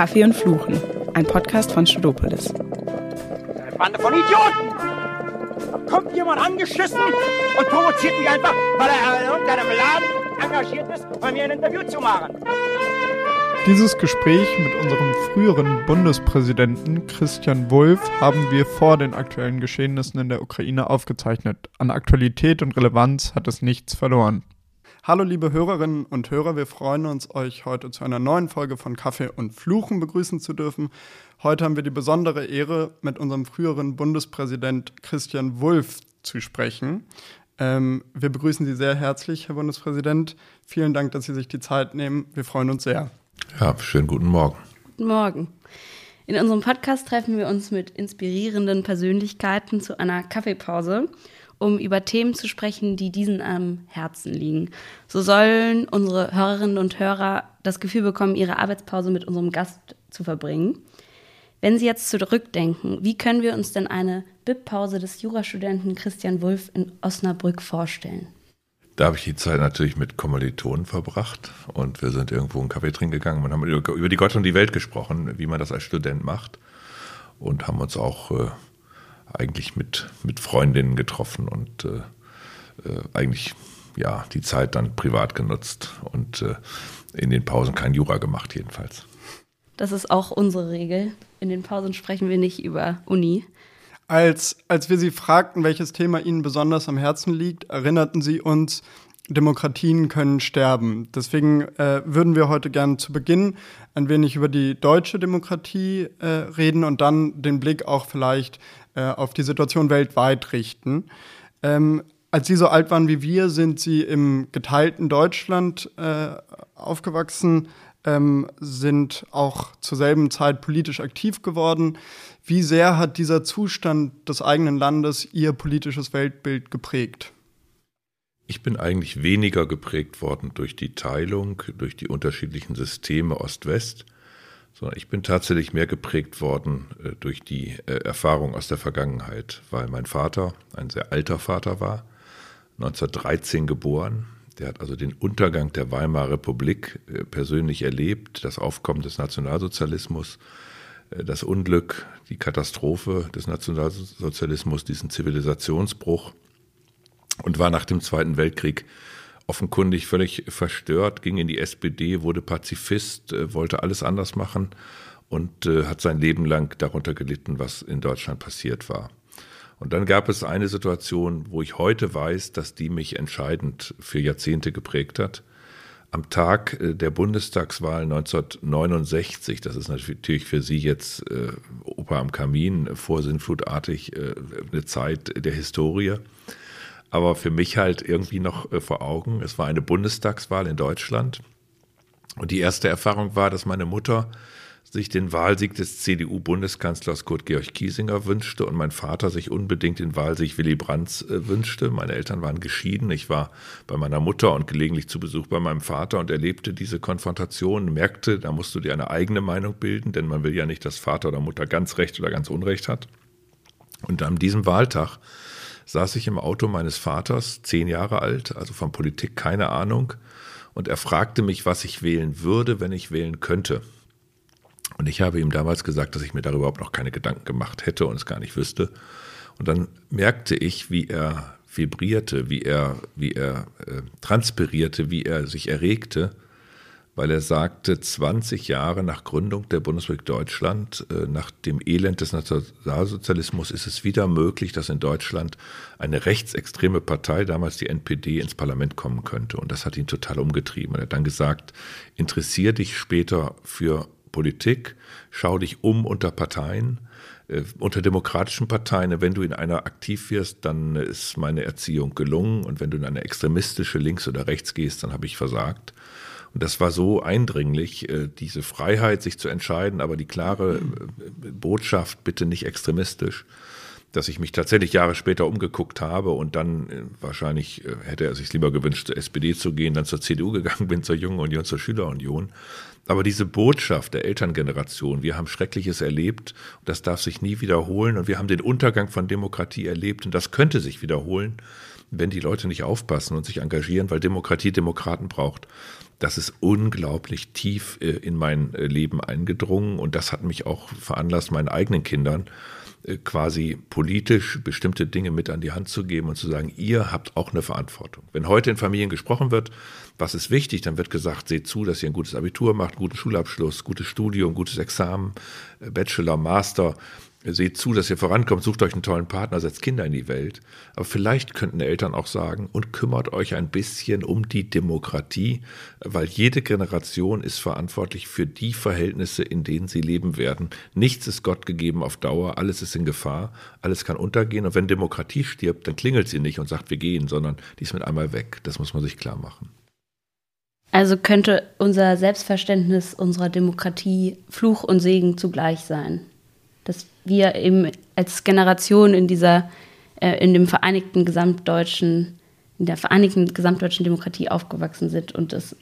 Kaffee und Fluchen, ein Podcast von Studopolis. Eine Bande von Idioten! Da kommt jemand angeschissen und provoziert mich einfach, weil er in irgendeinem Laden engagiert ist, bei mir ein Interview zu machen. Dieses Gespräch mit unserem früheren Bundespräsidenten Christian Wulff haben wir vor den aktuellen Geschehnissen in der Ukraine aufgezeichnet. An Aktualität und Relevanz hat es nichts verloren. Hallo liebe Hörerinnen und Hörer, wir freuen uns, euch heute zu einer neuen Folge von Kaffee und Fluchen begrüßen zu dürfen. Heute haben wir die besondere Ehre, mit unserem früheren Bundespräsident Christian Wulff zu sprechen. Ähm, wir begrüßen Sie sehr herzlich, Herr Bundespräsident. Vielen Dank, dass Sie sich die Zeit nehmen. Wir freuen uns sehr. Ja, schönen guten Morgen. Guten Morgen. In unserem Podcast treffen wir uns mit inspirierenden Persönlichkeiten zu einer Kaffeepause um über Themen zu sprechen, die diesen am Herzen liegen. So sollen unsere Hörerinnen und Hörer das Gefühl bekommen, ihre Arbeitspause mit unserem Gast zu verbringen. Wenn Sie jetzt zurückdenken, wie können wir uns denn eine BIP-Pause des Jurastudenten Christian Wulff in Osnabrück vorstellen? Da habe ich die Zeit natürlich mit Kommilitonen verbracht und wir sind irgendwo einen Kaffee trinken gegangen und haben über die Gott und die Welt gesprochen, wie man das als Student macht und haben uns auch äh, eigentlich mit, mit Freundinnen getroffen und äh, äh, eigentlich ja die Zeit dann privat genutzt und äh, in den Pausen kein Jura gemacht jedenfalls. Das ist auch unsere Regel. In den Pausen sprechen wir nicht über Uni. Als, als wir Sie fragten, welches Thema Ihnen besonders am Herzen liegt, erinnerten Sie uns, Demokratien können sterben. Deswegen äh, würden wir heute gerne zu Beginn ein wenig über die deutsche Demokratie äh, reden und dann den Blick auch vielleicht äh, auf die Situation weltweit richten. Ähm, als Sie so alt waren wie wir, sind Sie im geteilten Deutschland äh, aufgewachsen, ähm, sind auch zur selben Zeit politisch aktiv geworden. Wie sehr hat dieser Zustand des eigenen Landes Ihr politisches Weltbild geprägt? Ich bin eigentlich weniger geprägt worden durch die Teilung, durch die unterschiedlichen Systeme Ost-West, sondern ich bin tatsächlich mehr geprägt worden äh, durch die äh, Erfahrung aus der Vergangenheit, weil mein Vater ein sehr alter Vater war, 1913 geboren. Der hat also den Untergang der Weimarer Republik äh, persönlich erlebt, das Aufkommen des Nationalsozialismus, äh, das Unglück, die Katastrophe des Nationalsozialismus, diesen Zivilisationsbruch und war nach dem Zweiten Weltkrieg offenkundig völlig verstört, ging in die SPD, wurde Pazifist, äh, wollte alles anders machen und äh, hat sein Leben lang darunter gelitten, was in Deutschland passiert war. Und dann gab es eine Situation, wo ich heute weiß, dass die mich entscheidend für Jahrzehnte geprägt hat. Am Tag äh, der Bundestagswahl 1969, das ist natürlich für Sie jetzt äh, Opa am Kamin, vorsinnflutartig äh, eine Zeit der Historie aber für mich halt irgendwie noch äh, vor Augen. Es war eine Bundestagswahl in Deutschland. Und die erste Erfahrung war, dass meine Mutter sich den Wahlsieg des CDU-Bundeskanzlers Kurt Georg Kiesinger wünschte und mein Vater sich unbedingt den Wahlsieg Willy Brandts äh, wünschte. Meine Eltern waren geschieden. Ich war bei meiner Mutter und gelegentlich zu Besuch bei meinem Vater und erlebte diese Konfrontation, merkte, da musst du dir eine eigene Meinung bilden, denn man will ja nicht, dass Vater oder Mutter ganz Recht oder ganz Unrecht hat. Und an diesem Wahltag saß ich im Auto meines Vaters, zehn Jahre alt, also von Politik keine Ahnung, und er fragte mich, was ich wählen würde, wenn ich wählen könnte. Und ich habe ihm damals gesagt, dass ich mir darüber überhaupt noch keine Gedanken gemacht hätte und es gar nicht wüsste. Und dann merkte ich, wie er vibrierte, wie er, wie er äh, transpirierte, wie er sich erregte weil er sagte, 20 Jahre nach Gründung der Bundesrepublik Deutschland, äh, nach dem Elend des Nationalsozialismus, ist es wieder möglich, dass in Deutschland eine rechtsextreme Partei, damals die NPD, ins Parlament kommen könnte. Und das hat ihn total umgetrieben. Er hat dann gesagt, interessier dich später für Politik, schau dich um unter Parteien, äh, unter demokratischen Parteien, wenn du in einer aktiv wirst, dann ist meine Erziehung gelungen und wenn du in eine extremistische links oder rechts gehst, dann habe ich versagt. Und das war so eindringlich, äh, diese Freiheit, sich zu entscheiden, aber die klare äh, Botschaft, bitte nicht extremistisch, dass ich mich tatsächlich Jahre später umgeguckt habe und dann äh, wahrscheinlich hätte er sich lieber gewünscht, zur SPD zu gehen, dann zur CDU gegangen bin, zur Jungen Union, zur Schülerunion. Aber diese Botschaft der Elterngeneration, wir haben Schreckliches erlebt das darf sich nie wiederholen und wir haben den Untergang von Demokratie erlebt und das könnte sich wiederholen, wenn die Leute nicht aufpassen und sich engagieren, weil Demokratie Demokraten braucht das ist unglaublich tief äh, in mein äh, Leben eingedrungen und das hat mich auch veranlasst, meinen eigenen Kindern äh, quasi politisch bestimmte Dinge mit an die Hand zu geben und zu sagen, ihr habt auch eine Verantwortung. Wenn heute in Familien gesprochen wird, was ist wichtig, dann wird gesagt, seht zu, dass ihr ein gutes Abitur macht, guten Schulabschluss, gutes Studium, gutes Examen, Bachelor, Master. Seht zu, dass ihr vorankommt, sucht euch einen tollen Partner, setzt Kinder in die Welt. Aber vielleicht könnten Eltern auch sagen, und kümmert euch ein bisschen um die Demokratie, weil jede Generation ist verantwortlich für die Verhältnisse, in denen sie leben werden. Nichts ist Gott gegeben auf Dauer, alles ist in Gefahr, alles kann untergehen. Und wenn Demokratie stirbt, dann klingelt sie nicht und sagt, wir gehen, sondern die ist mit einmal weg. Das muss man sich klar machen. Also könnte unser Selbstverständnis unserer Demokratie Fluch und Segen zugleich sein dass wir eben als Generation in dieser, äh, in dem vereinigten gesamtdeutschen, in der vereinigten gesamtdeutschen Demokratie aufgewachsen sind und es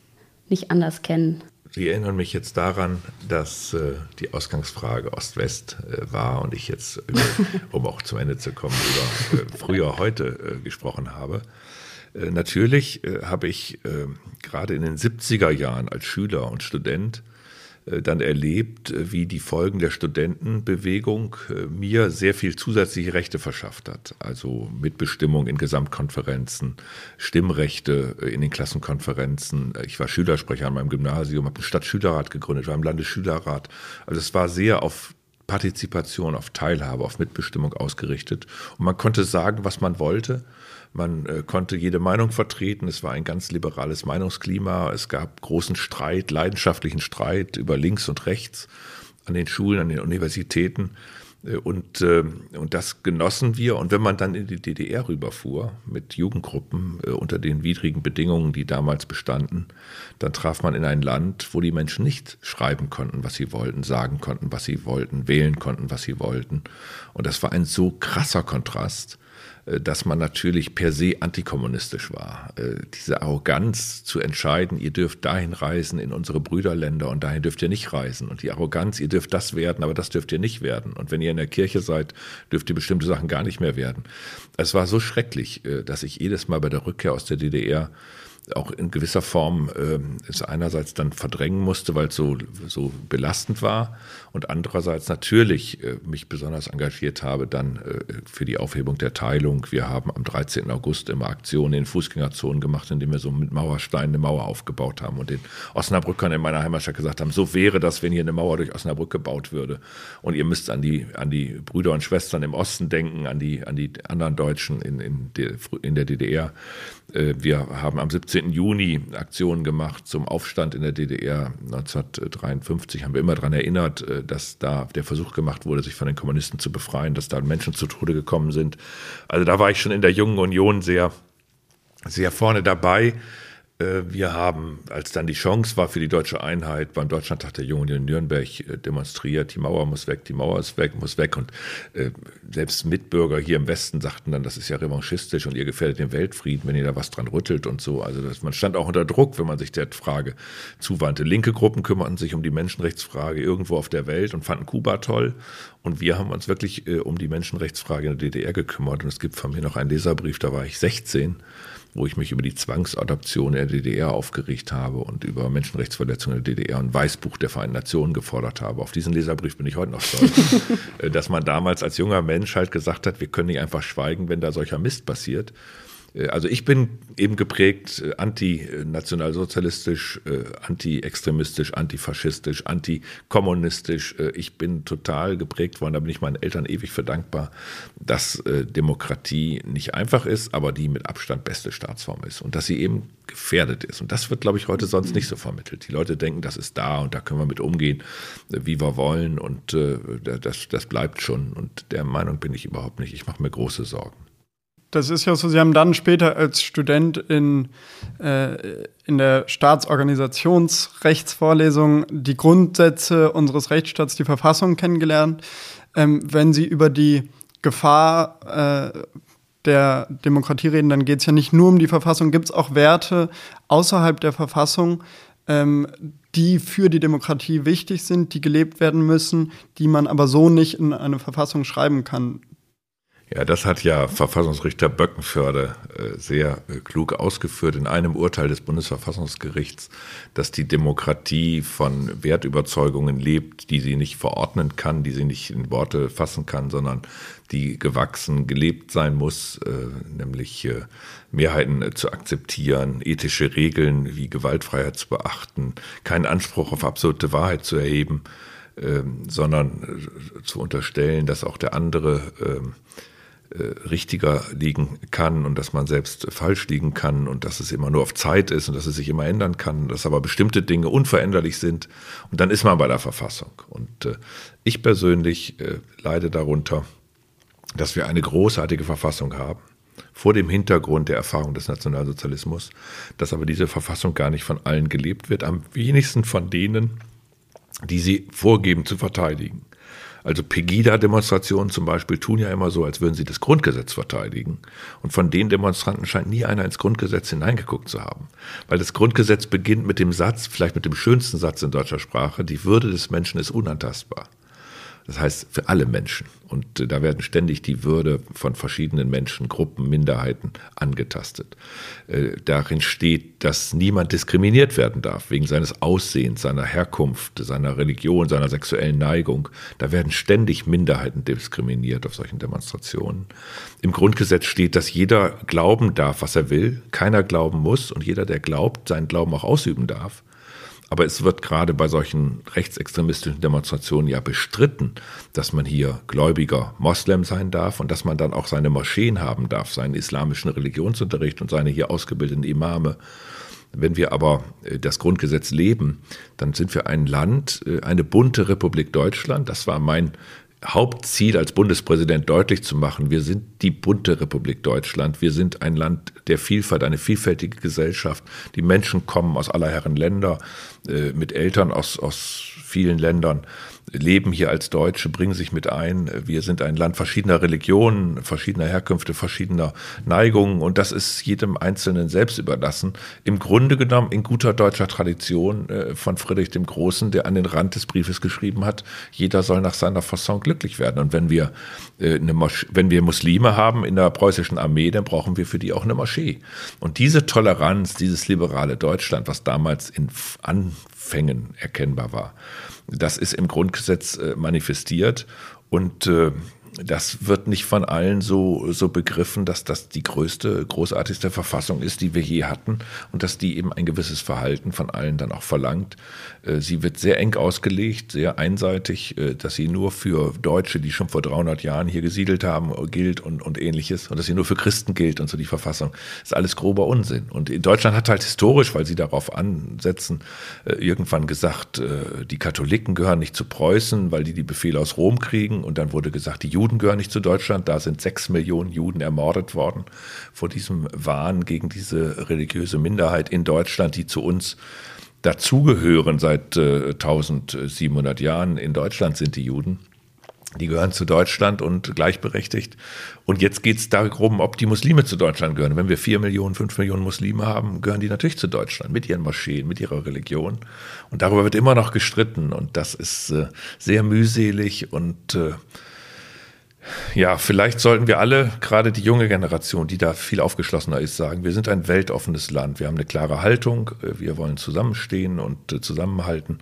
nicht anders kennen. Sie erinnern mich jetzt daran, dass äh, die Ausgangsfrage Ost-West äh, war und ich jetzt, um auch zum Ende zu kommen, über äh, früher heute äh, gesprochen habe. Äh, natürlich habe ich gerade in den 70er Jahren als Schüler und Student äh, dann erlebt, äh, wie die Folgen der Studentenbewegung äh, mir sehr viel zusätzliche Rechte verschafft hat. Also Mitbestimmung in Gesamtkonferenzen, Stimmrechte in den Klassenkonferenzen. Ich war Schülersprecher an meinem Gymnasium, habe einen Stadtschülerrat gegründet, war im Landesschülerrat. Also es war sehr auf Partizipation, auf Teilhabe, auf Mitbestimmung ausgerichtet. Und man konnte sagen, was man wollte. Man äh, konnte jede Meinung vertreten. Es war ein ganz liberales Meinungsklima. Es gab großen Streit, leidenschaftlichen Streit über links und rechts an den Schulen, an den Universitäten. Äh, und, äh, und das genossen wir. Und wenn man dann in die DDR rüberfuhr mit Jugendgruppen äh, unter den widrigen Bedingungen, die damals bestanden, dann traf man in ein Land, wo die Menschen nicht schreiben konnten, was sie wollten, sagen konnten, was sie wollten, wählen konnten, was sie wollten. Und das war ein so krasser Kontrast dass man natürlich per se antikommunistisch war. Äh, diese Arroganz zu entscheiden, ihr dürft dahin reisen in unsere Brüderländer und dahin dürft ihr nicht reisen. Und die Arroganz, ihr dürft das werden, aber das dürft ihr nicht werden. Und wenn ihr in der Kirche seid, dürft ihr bestimmte Sachen gar nicht mehr werden. Es war so schrecklich, äh, dass ich jedes Mal bei der Rückkehr aus der DDR auch in gewisser Form äh, es einerseits dann verdrängen musste, weil es so, so belastend war und andererseits natürlich äh, mich besonders engagiert habe dann äh, für die Aufhebung der Teilung. Wir haben am 13. August immer Aktionen in Fußgängerzonen gemacht, indem wir so mit Mauersteinen eine Mauer aufgebaut haben und den Osnabrückern in meiner Heimatstadt gesagt haben, so wäre das, wenn hier eine Mauer durch Osnabrück gebaut würde und ihr müsst an die, an die Brüder und Schwestern im Osten denken, an die, an die anderen Deutschen in, in, der, in der DDR. Äh, wir haben am 17. Juni Aktionen gemacht zum Aufstand in der DDR 1953. Haben wir immer daran erinnert, äh, dass da der Versuch gemacht wurde, sich von den Kommunisten zu befreien, dass da Menschen zu Tode gekommen sind. Also da war ich schon in der Jungen Union sehr, sehr vorne dabei. Äh, wir haben, als dann die Chance war für die deutsche Einheit, beim Deutschlandtag der Jungen in Nürnberg äh, demonstriert, die Mauer muss weg, die Mauer ist weg, muss weg. Und äh, selbst Mitbürger hier im Westen sagten dann, das ist ja revanchistisch und ihr gefährdet den Weltfrieden, wenn ihr da was dran rüttelt und so. Also das, man stand auch unter Druck, wenn man sich der Frage zuwandte. Linke Gruppen kümmerten sich um die Menschenrechtsfrage irgendwo auf der Welt und fanden Kuba toll. Und wir haben uns wirklich um die Menschenrechtsfrage in der DDR gekümmert. Und es gibt von mir noch einen Leserbrief, da war ich 16 wo ich mich über die Zwangsadoption der DDR aufgeregt habe und über Menschenrechtsverletzungen der DDR ein Weißbuch der Vereinten Nationen gefordert habe. Auf diesen Leserbrief bin ich heute noch stolz, äh, dass man damals als junger Mensch halt gesagt hat, wir können nicht einfach schweigen, wenn da solcher Mist passiert. Äh, also ich bin eben geprägt äh, antinationalsozialistisch, äh, anti-extremistisch, antifaschistisch, antikommunistisch. Ich bin total geprägt worden, da bin ich meinen Eltern ewig für dankbar, dass Demokratie nicht einfach ist, aber die mit Abstand beste Staatsform ist und dass sie eben gefährdet ist. Und das wird, glaube ich, heute sonst nicht so vermittelt. Die Leute denken, das ist da und da können wir mit umgehen, wie wir wollen und das, das bleibt schon. Und der Meinung bin ich überhaupt nicht. Ich mache mir große Sorgen das ist ja so, Sie haben dann später als Student in, äh, in der Staatsorganisationsrechtsvorlesung die Grundsätze unseres Rechtsstaats, die Verfassung kennengelernt. Ähm, wenn Sie über die Gefahr äh, der Demokratie reden, dann geht es ja nicht nur um die Verfassung. Gibt es auch Werte außerhalb der Verfassung, ähm, die für die Demokratie wichtig sind, die gelebt werden müssen, die man aber so nicht in eine Verfassung schreiben kann? Ja, das hat ja Verfassungsrichter Böckenförde äh, sehr äh, klug ausgeführt in einem Urteil des Bundesverfassungsgerichts, dass die Demokratie von Wertüberzeugungen lebt, die sie nicht verordnen kann, die sie nicht in Worte fassen kann, sondern die gewachsen, gelebt sein muss, äh, nämlich Mehrheiten zu akzeptieren, ethische Regeln wie Gewaltfreiheit zu beachten, keinen Anspruch auf absolute Wahrheit zu erheben, ähm, sondern zu unterstellen, dass auch der andere ähm, äh, richtiger liegen kann und dass man selbst falsch liegen kann und dass es immer nur auf Zeit ist und dass es sich immer ändern kann, dass aber bestimmte Dinge unveränderlich sind und dann ist man bei der Verfassung. Und äh, ich persönlich äh, leide darunter, dass wir eine großartige Verfassung haben, vor dem Hintergrund der Erfahrung des Nationalsozialismus, dass aber diese Verfassung gar nicht von allen gelebt wird, am wenigsten von denen, die sie vorgeben zu verteidigen. Also Pegida-Demonstrationen zum Beispiel tun ja immer so, als würden sie das Grundgesetz verteidigen. Und von den Demonstranten scheint nie einer ins Grundgesetz hineingeguckt zu haben. Weil das Grundgesetz beginnt mit dem Satz, vielleicht mit dem schönsten Satz in deutscher Sprache, die Würde des Menschen ist unantastbar. Das heißt für alle Menschen. Und äh, da werden ständig die Würde von verschiedenen Menschen, Gruppen, Minderheiten angetastet. Äh, darin steht, dass niemand diskriminiert werden darf wegen seines Aussehens, seiner Herkunft, seiner Religion, seiner sexuellen Neigung. Da werden ständig Minderheiten diskriminiert auf solchen Demonstrationen. Im Grundgesetz steht, dass jeder glauben darf, was er will, keiner glauben muss und jeder, der glaubt, seinen Glauben auch ausüben darf. Aber es wird gerade bei solchen rechtsextremistischen Demonstrationen ja bestritten, dass man hier gläubiger Moslem sein darf und dass man dann auch seine Moscheen haben darf, seinen islamischen Religionsunterricht und seine hier ausgebildeten Imame. Wenn wir aber äh, das Grundgesetz leben, dann sind wir ein Land, äh, eine bunte Republik Deutschland. Das war mein Hauptziel als Bundespräsident deutlich zu machen, wir sind die bunte Republik Deutschland, wir sind ein Land der Vielfalt, eine vielfältige Gesellschaft. Die Menschen kommen aus aller Herren Länder, äh, mit Eltern aus, aus vielen Ländern leben hier als Deutsche, bringen sich mit ein. Wir sind ein Land verschiedener Religionen, verschiedener Herkünfte, verschiedener Neigungen und das ist jedem Einzelnen selbst überlassen. Im Grunde genommen in guter deutscher Tradition äh, von Friedrich dem Großen, der an den Rand des Briefes geschrieben hat, jeder soll nach seiner Fasson glücklich werden. Und wenn wir, äh, eine Mosch wenn wir Muslime haben in der preußischen Armee, dann brauchen wir für die auch eine Moschee. Und diese Toleranz, dieses liberale Deutschland, was damals in Anfängen erkennbar war, das ist im Grundgesetz äh, manifestiert und äh, das wird nicht von allen so, so begriffen, dass das die größte, großartigste Verfassung ist, die wir je hatten und dass die eben ein gewisses Verhalten von allen dann auch verlangt. Äh, sie wird sehr eng ausgelegt, sehr einseitig, äh, dass sie nur für Deutsche, die schon vor 300 Jahren hier gesiedelt haben, gilt und, und ähnliches und dass sie nur für Christen gilt und so die Verfassung. Das ist alles grober Unsinn. Und in Deutschland hat halt historisch, weil sie darauf ansetzen, äh, irgendwann gesagt, die Katholiken gehören nicht zu Preußen, weil die die Befehle aus Rom kriegen und dann wurde gesagt, die Juden gehören nicht zu Deutschland. Da sind sechs Millionen Juden ermordet worden vor diesem Wahn gegen diese religiöse Minderheit in Deutschland, die zu uns dazugehören seit äh, 1700 Jahren. In Deutschland sind die Juden. Die gehören zu Deutschland und gleichberechtigt. Und jetzt geht es darum, ob die Muslime zu Deutschland gehören. Wenn wir vier Millionen, fünf Millionen Muslime haben, gehören die natürlich zu Deutschland mit ihren Moscheen, mit ihrer Religion. Und darüber wird immer noch gestritten. Und das ist äh, sehr mühselig und äh, ja, vielleicht sollten wir alle, gerade die junge Generation, die da viel aufgeschlossener ist, sagen, wir sind ein weltoffenes Land. Wir haben eine klare Haltung, äh, wir wollen zusammenstehen und äh, zusammenhalten.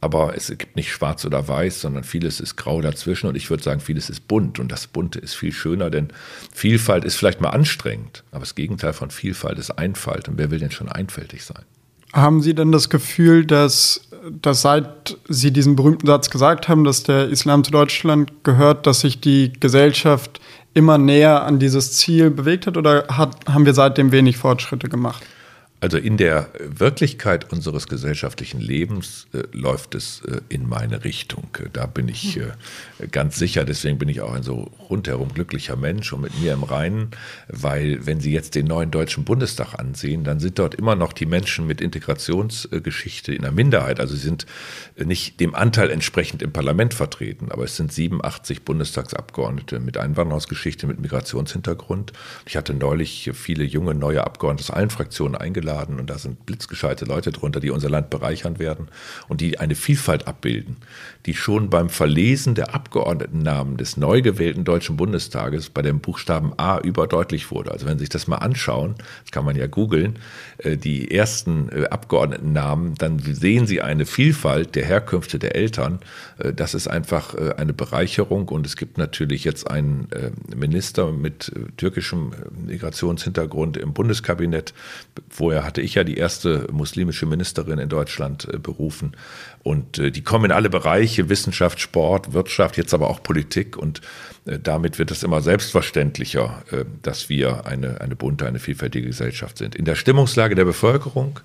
Aber es gibt nicht schwarz oder weiß, sondern vieles ist grau dazwischen und ich würde sagen, vieles ist bunt und das Bunte ist viel schöner, denn Vielfalt ist vielleicht mal anstrengend, aber das Gegenteil von Vielfalt ist Einfalt und wer will denn schon einfältig sein? Haben Sie denn das Gefühl, dass dass seit Sie diesen berühmten Satz gesagt haben, dass der Islam zu Deutschland gehört, dass sich die Gesellschaft immer näher an dieses Ziel bewegt hat oder hat, haben wir seitdem wenig Fortschritte gemacht? Also in der Wirklichkeit unseres gesellschaftlichen Lebens äh, läuft es äh, in meine Richtung. Da bin ich äh, ganz sicher. Deswegen bin ich auch ein so rundherum glücklicher Mensch und mit mir im Reinen, weil wenn Sie jetzt den neuen Deutschen Bundestag ansehen, dann sind dort immer noch die Menschen mit Integrationsgeschichte in der Minderheit. Also sie sind nicht dem Anteil entsprechend im Parlament vertreten, aber es sind 87 Bundestagsabgeordnete mit Einwanderungsgeschichte, mit Migrationshintergrund. Ich hatte neulich viele junge neue Abgeordnete aus allen Fraktionen eingeladen hochladen und da sind blitzgescheite Leute drunter, die unser Land bereichern werden und die eine Vielfalt abbilden, die schon beim Verlesen der Abgeordnetennamen des neu gewählten Deutschen Bundestages bei dem Buchstaben A überdeutlich wurde. Also wenn Sie sich das mal anschauen, das kann man ja googeln, äh, die ersten äh, Abgeordnetennamen, dann sehen Sie eine Vielfalt der Herkünfte der Eltern. Äh, das ist einfach eine Bereicherung und es gibt natürlich jetzt einen Minister mit türkischem Migrationshintergrund im Bundeskabinett. Vorher hatte ich ja die erste muslimische Ministerin in Deutschland berufen und die kommen in alle Bereiche, Wissenschaft, Sport, Wirtschaft, jetzt aber auch Politik und damit wird es immer selbstverständlicher, dass wir eine, eine bunte, eine vielfältige Gesellschaft sind. In der Stimmungslage der Bevölkerung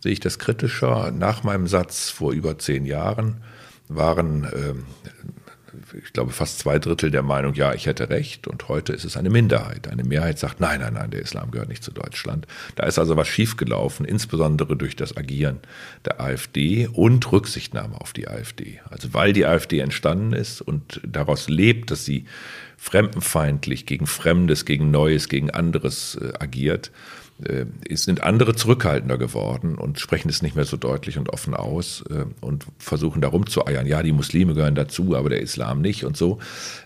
sehe ich das kritischer. Nach meinem Satz vor über zehn Jahren waren, ähm, ich glaube, fast zwei Drittel der Meinung, ja, ich hätte recht. Und heute ist es eine Minderheit. Eine Mehrheit sagt, nein, nein, nein, der Islam gehört nicht zu Deutschland. Da ist also was schiefgelaufen, insbesondere durch das Agieren der AfD und Rücksichtnahme auf die AfD. Also weil die AfD entstanden ist und daraus lebt, dass sie fremdenfeindlich gegen Fremdes, gegen Neues, gegen anderes äh, agiert, sind andere zurückhaltender geworden und sprechen es nicht mehr so deutlich und offen aus äh, und versuchen darum zu eiern. Ja, die Muslime gehören dazu, aber der Islam nicht und so.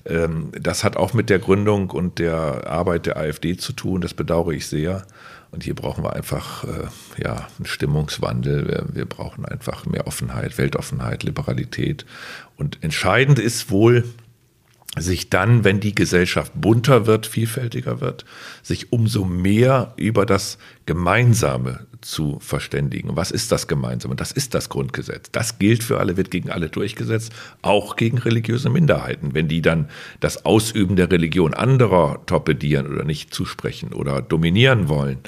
Ähm, das hat auch mit der Gründung und der Arbeit der AfD zu tun. Das bedauere ich sehr. Und hier brauchen wir einfach äh, ja, einen Stimmungswandel. Wir brauchen einfach mehr Offenheit, Weltoffenheit, Liberalität. Und entscheidend ist wohl, sich dann, wenn die Gesellschaft bunter wird, vielfältiger wird, sich umso mehr über das Gemeinsame zu verständigen. Was ist das Gemeinsame? Das ist das Grundgesetz. Das gilt für alle, wird gegen alle durchgesetzt, auch gegen religiöse Minderheiten. Wenn die dann das Ausüben der Religion anderer torpedieren oder nicht zusprechen oder dominieren wollen,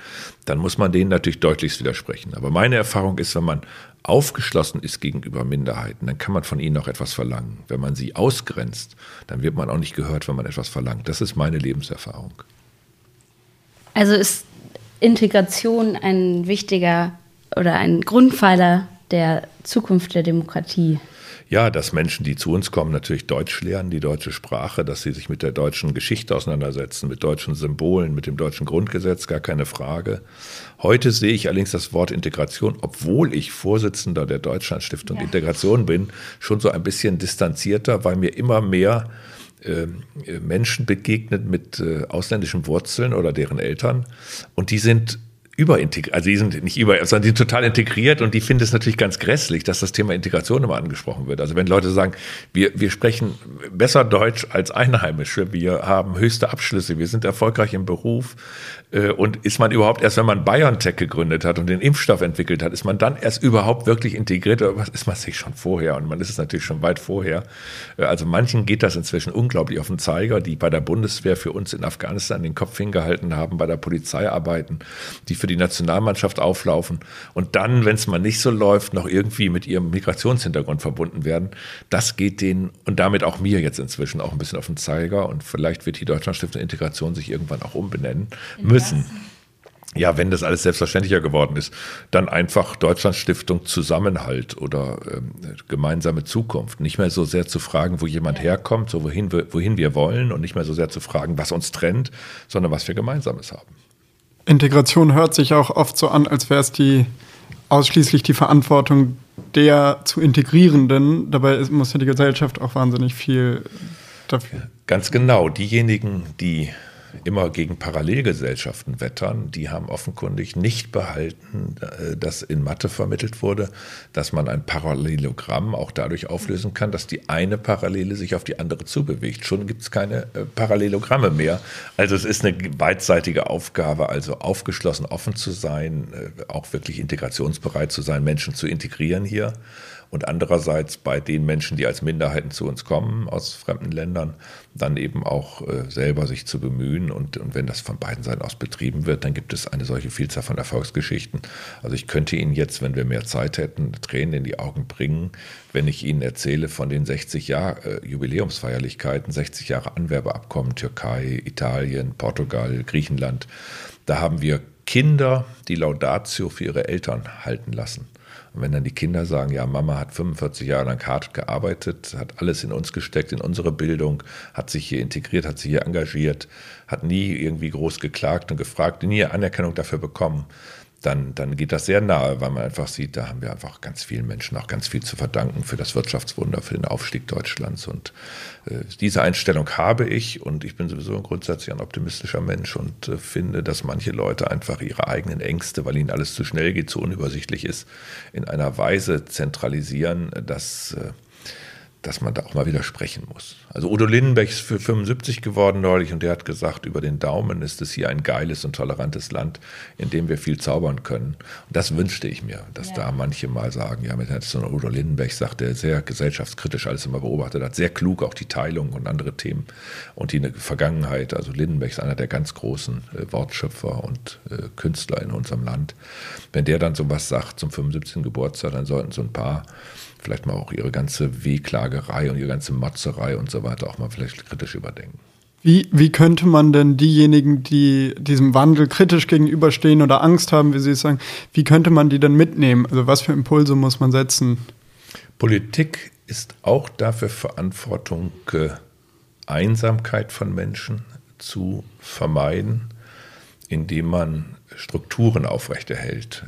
dann muss man denen natürlich deutlichst widersprechen. Aber meine Erfahrung ist, wenn man aufgeschlossen ist gegenüber Minderheiten, dann kann man von ihnen auch etwas verlangen. Wenn man sie ausgrenzt, dann wird man auch nicht gehört, wenn man etwas verlangt. Das ist meine Lebenserfahrung. Also ist Integration ein wichtiger oder ein Grundpfeiler der Zukunft der Demokratie? ja, dass Menschen, die zu uns kommen, natürlich Deutsch lernen, die deutsche Sprache, dass sie sich mit der deutschen Geschichte auseinandersetzen, mit deutschen Symbolen, mit dem deutschen Grundgesetz, gar keine Frage. Heute sehe ich allerdings das Wort Integration, obwohl ich Vorsitzender der Deutschlandstiftung ja. Integration bin, schon so ein bisschen distanzierter, weil mir immer mehr äh, Menschen begegnet mit äh, ausländischen Wurzeln oder deren Eltern und die sind überintegriert, also die sind nicht über, sondern die sind total integriert und die finden es natürlich ganz grässlich, dass das Thema Integration immer angesprochen wird. Also wenn Leute sagen, wir, wir sprechen besser Deutsch als Einheimische, wir haben höchste Abschlüsse, wir sind erfolgreich im Beruf äh, und ist man überhaupt erst, wenn man BioNTech gegründet hat und den Impfstoff entwickelt hat, ist man dann erst überhaupt wirklich integriert oder was ist man sich schon vorher und man ist es natürlich schon weit vorher. Äh, also manchen geht das inzwischen unglaublich auf den Zeiger, die bei der Bundeswehr für uns in Afghanistan den Kopf hingehalten haben, bei der Polizei arbeiten, die für die Nationalmannschaft auflaufen und dann, wenn es mal nicht so läuft, noch irgendwie mit ihrem Migrationshintergrund verbunden werden. Das geht denen und damit auch mir jetzt inzwischen auch ein bisschen auf den Zeiger und vielleicht wird die Deutschlandstiftung Integration sich irgendwann auch umbenennen müssen. Ja, wenn das alles selbstverständlicher geworden ist, dann einfach Deutschlandstiftung Zusammenhalt oder ähm, gemeinsame Zukunft. Nicht mehr so sehr zu fragen, wo jemand herkommt, so wohin wir, wohin wir wollen und nicht mehr so sehr zu fragen, was uns trennt, sondern was wir Gemeinsames haben. Integration hört sich auch oft so an, als wäre es die ausschließlich die Verantwortung der zu Integrierenden. Dabei muss ja die Gesellschaft auch wahnsinnig viel dafür. Ganz genau. Diejenigen, die immer gegen Parallelgesellschaften wettern, die haben offenkundig nicht behalten, äh, dass in Mathe vermittelt wurde, dass man ein Parallelogramm auch dadurch auflösen kann, dass die eine Parallele sich auf die andere zubewegt. Schon gibt es keine äh, Parallelogramme mehr. Also es ist eine beidseitige Aufgabe, also aufgeschlossen, offen zu sein, äh, auch wirklich integrationsbereit zu sein, Menschen zu integrieren hier und andererseits bei den Menschen, die als Minderheiten zu uns kommen aus fremden Ländern, dann eben auch äh, selber sich zu bemühen. Und, und wenn das von beiden Seiten aus betrieben wird, dann gibt es eine solche Vielzahl von Erfolgsgeschichten. Also ich könnte Ihnen jetzt, wenn wir mehr Zeit hätten, Tränen in die Augen bringen, wenn ich Ihnen erzähle von den 60 Jahr äh, Jubiläumsfeierlichkeiten, 60 Jahre Anwerbeabkommen, Türkei, Italien, Portugal, Griechenland. Da haben wir Kinder, die Laudatio für ihre Eltern halten lassen. Und wenn dann die Kinder sagen, ja, Mama hat 45 Jahre lang hart gearbeitet, hat alles in uns gesteckt, in unsere Bildung, hat sich hier integriert, hat sich hier engagiert, hat nie irgendwie groß geklagt und gefragt, nie Anerkennung dafür bekommen, dann, dann geht das sehr nahe, weil man einfach sieht, da haben wir einfach ganz vielen Menschen auch ganz viel zu verdanken für das Wirtschaftswunder, für den Aufstieg Deutschlands. Und äh, diese Einstellung habe ich und ich bin sowieso grundsätzlich ein optimistischer Mensch und äh, finde, dass manche Leute einfach ihre eigenen Ängste, weil ihnen alles zu schnell geht, zu unübersichtlich ist, in einer Weise zentralisieren, dass äh, dass man da auch mal widersprechen muss. Also Udo Lindenberg ist für 75 geworden neulich und der hat gesagt, über den Daumen ist es hier ein geiles und tolerantes Land, in dem wir viel zaubern können. Und das wünschte ich mir, dass ja. da manche mal sagen, ja, mit so Udo Lindenberg sagt, der sehr gesellschaftskritisch alles immer beobachtet hat, sehr klug auch die Teilung und andere Themen und die Vergangenheit. Also Lindenberg ist einer der ganz großen äh, Wortschöpfer und äh, Künstler in unserem Land. Wenn der dann sowas sagt zum 75. Geburtstag, dann sollten so ein paar vielleicht mal auch ihre ganze Wehklagerei und ihre ganze Motzerei und so weiter auch mal vielleicht kritisch überdenken. Wie, wie könnte man denn diejenigen, die diesem Wandel kritisch gegenüberstehen oder Angst haben, wie Sie es sagen, wie könnte man die denn mitnehmen? Also was für Impulse muss man setzen? Politik ist auch dafür Verantwortung, äh, Einsamkeit von Menschen zu vermeiden, indem man Strukturen aufrechterhält.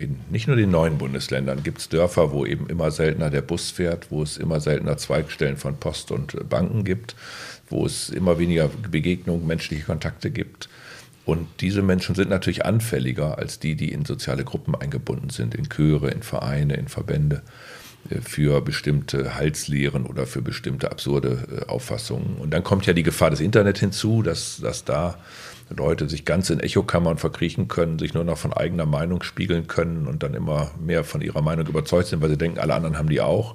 In nicht nur den neuen Bundesländern gibt es Dörfer, wo eben immer seltener der Bus fährt, wo es immer seltener Zweigstellen von Post und Banken gibt, wo es immer weniger Begegnungen, menschliche Kontakte gibt. Und diese Menschen sind natürlich anfälliger als die, die in soziale Gruppen eingebunden sind, in Chöre, in Vereine, in Verbände äh, für bestimmte Halslehren oder für bestimmte absurde äh, Auffassungen. Und dann kommt ja die Gefahr des Internet hinzu, dass, dass da Leute sich ganz in Echokammern verkriechen können, sich nur noch von eigener Meinung spiegeln können und dann immer mehr von ihrer Meinung überzeugt sind, weil sie denken, alle anderen haben die auch.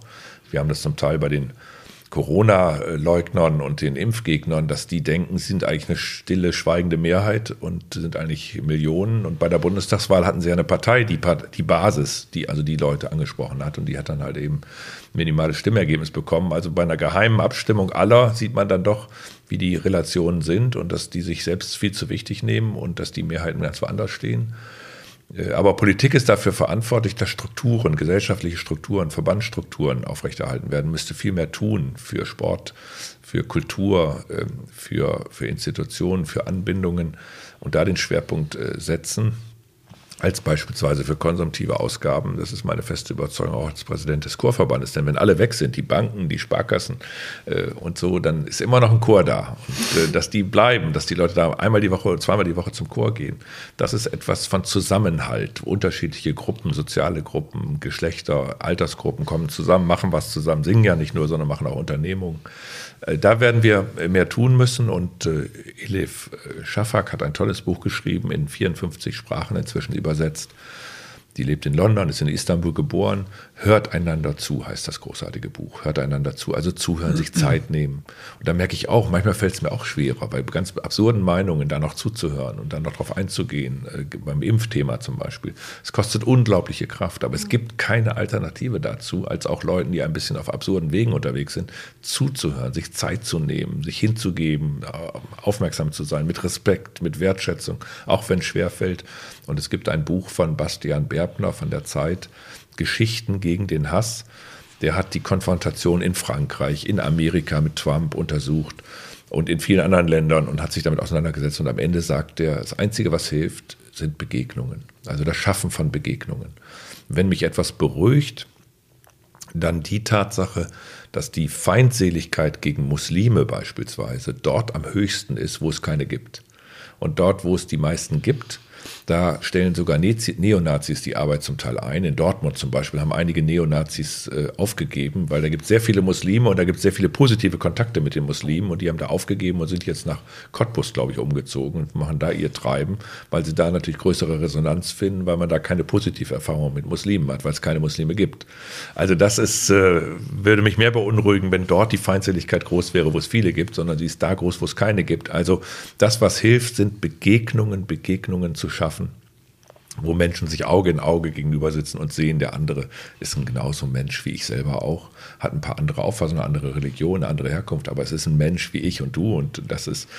Wir haben das zum Teil bei den Corona-Leugnern und den Impfgegnern, dass die denken, sie sind eigentlich eine stille, schweigende Mehrheit und sind eigentlich Millionen. Und bei der Bundestagswahl hatten sie ja eine Partei, die, die Basis, die also die Leute angesprochen hat und die hat dann halt eben minimales Stimmergebnis bekommen. Also bei einer geheimen Abstimmung aller sieht man dann doch, wie die Relationen sind und dass die sich selbst viel zu wichtig nehmen und dass die Mehrheiten ganz woanders stehen. Äh, aber Politik ist dafür verantwortlich, dass Strukturen, gesellschaftliche Strukturen, Verbandsstrukturen aufrechterhalten werden, müsste viel mehr tun für Sport, für Kultur, ähm, für, für Institutionen, für Anbindungen und da den Schwerpunkt äh, setzen als beispielsweise für konsumtive Ausgaben. Das ist meine feste Überzeugung auch als Präsident des Chorverbandes. Denn wenn alle weg sind, die Banken, die Sparkassen äh, und so, dann ist immer noch ein Chor da. Und äh, dass die bleiben, dass die Leute da einmal die Woche zweimal die Woche zum Chor gehen, das ist etwas von Zusammenhalt. Unterschiedliche Gruppen, soziale Gruppen, Geschlechter, Altersgruppen kommen zusammen, machen was zusammen, singen ja nicht nur, sondern machen auch Unternehmungen. Äh, da werden wir mehr tun müssen und äh, Elif Schafak hat ein tolles Buch geschrieben, in 54 Sprachen inzwischen übersetzt. Die lebt in London, ist in Istanbul geboren. Hört einander zu, heißt das großartige Buch. Hört einander zu. Also zuhören, sich Zeit nehmen. Und da merke ich auch, manchmal fällt es mir auch schwerer, bei ganz absurden Meinungen da noch zuzuhören und dann noch drauf einzugehen. Äh, beim Impfthema zum Beispiel. Es kostet unglaubliche Kraft, aber es gibt keine Alternative dazu, als auch Leuten, die ein bisschen auf absurden Wegen unterwegs sind, zuzuhören, sich Zeit zu nehmen, sich hinzugeben, äh, aufmerksam zu sein, mit Respekt, mit Wertschätzung, auch wenn es schwerfällt. Und es gibt ein Buch von Bastian Berbner von der Zeit, Geschichten gegen den Hass. Der hat die Konfrontation in Frankreich, in Amerika mit Trump untersucht und in vielen anderen Ländern und hat sich damit auseinandergesetzt. Und am Ende sagt er, das Einzige, was hilft, sind Begegnungen. Also das Schaffen von Begegnungen. Wenn mich etwas beruhigt, dann die Tatsache, dass die Feindseligkeit gegen Muslime beispielsweise dort am höchsten ist, wo es keine gibt. Und dort, wo es die meisten gibt, da stellen sogar Neonazis die Arbeit zum Teil ein. In Dortmund zum Beispiel haben einige Neonazis äh, aufgegeben, weil da gibt es sehr viele Muslime und da gibt es sehr viele positive Kontakte mit den Muslimen und die haben da aufgegeben und sind jetzt nach Cottbus, glaube ich, umgezogen und machen da ihr Treiben, weil sie da natürlich größere Resonanz finden, weil man da keine positive Erfahrung mit Muslimen hat, weil es keine Muslime gibt. Also das ist, äh, würde mich mehr beunruhigen, wenn dort die Feindseligkeit groß wäre, wo es viele gibt, sondern sie ist da groß, wo es keine gibt. Also das, was hilft, sind Begegnungen, Begegnungen zu schaffen, wo Menschen sich Auge in Auge gegenüber sitzen und sehen, der andere ist ein genauso Mensch wie ich selber auch, hat ein paar andere Auffassungen, eine andere Religion, eine andere Herkunft, aber es ist ein Mensch wie ich und du und das ist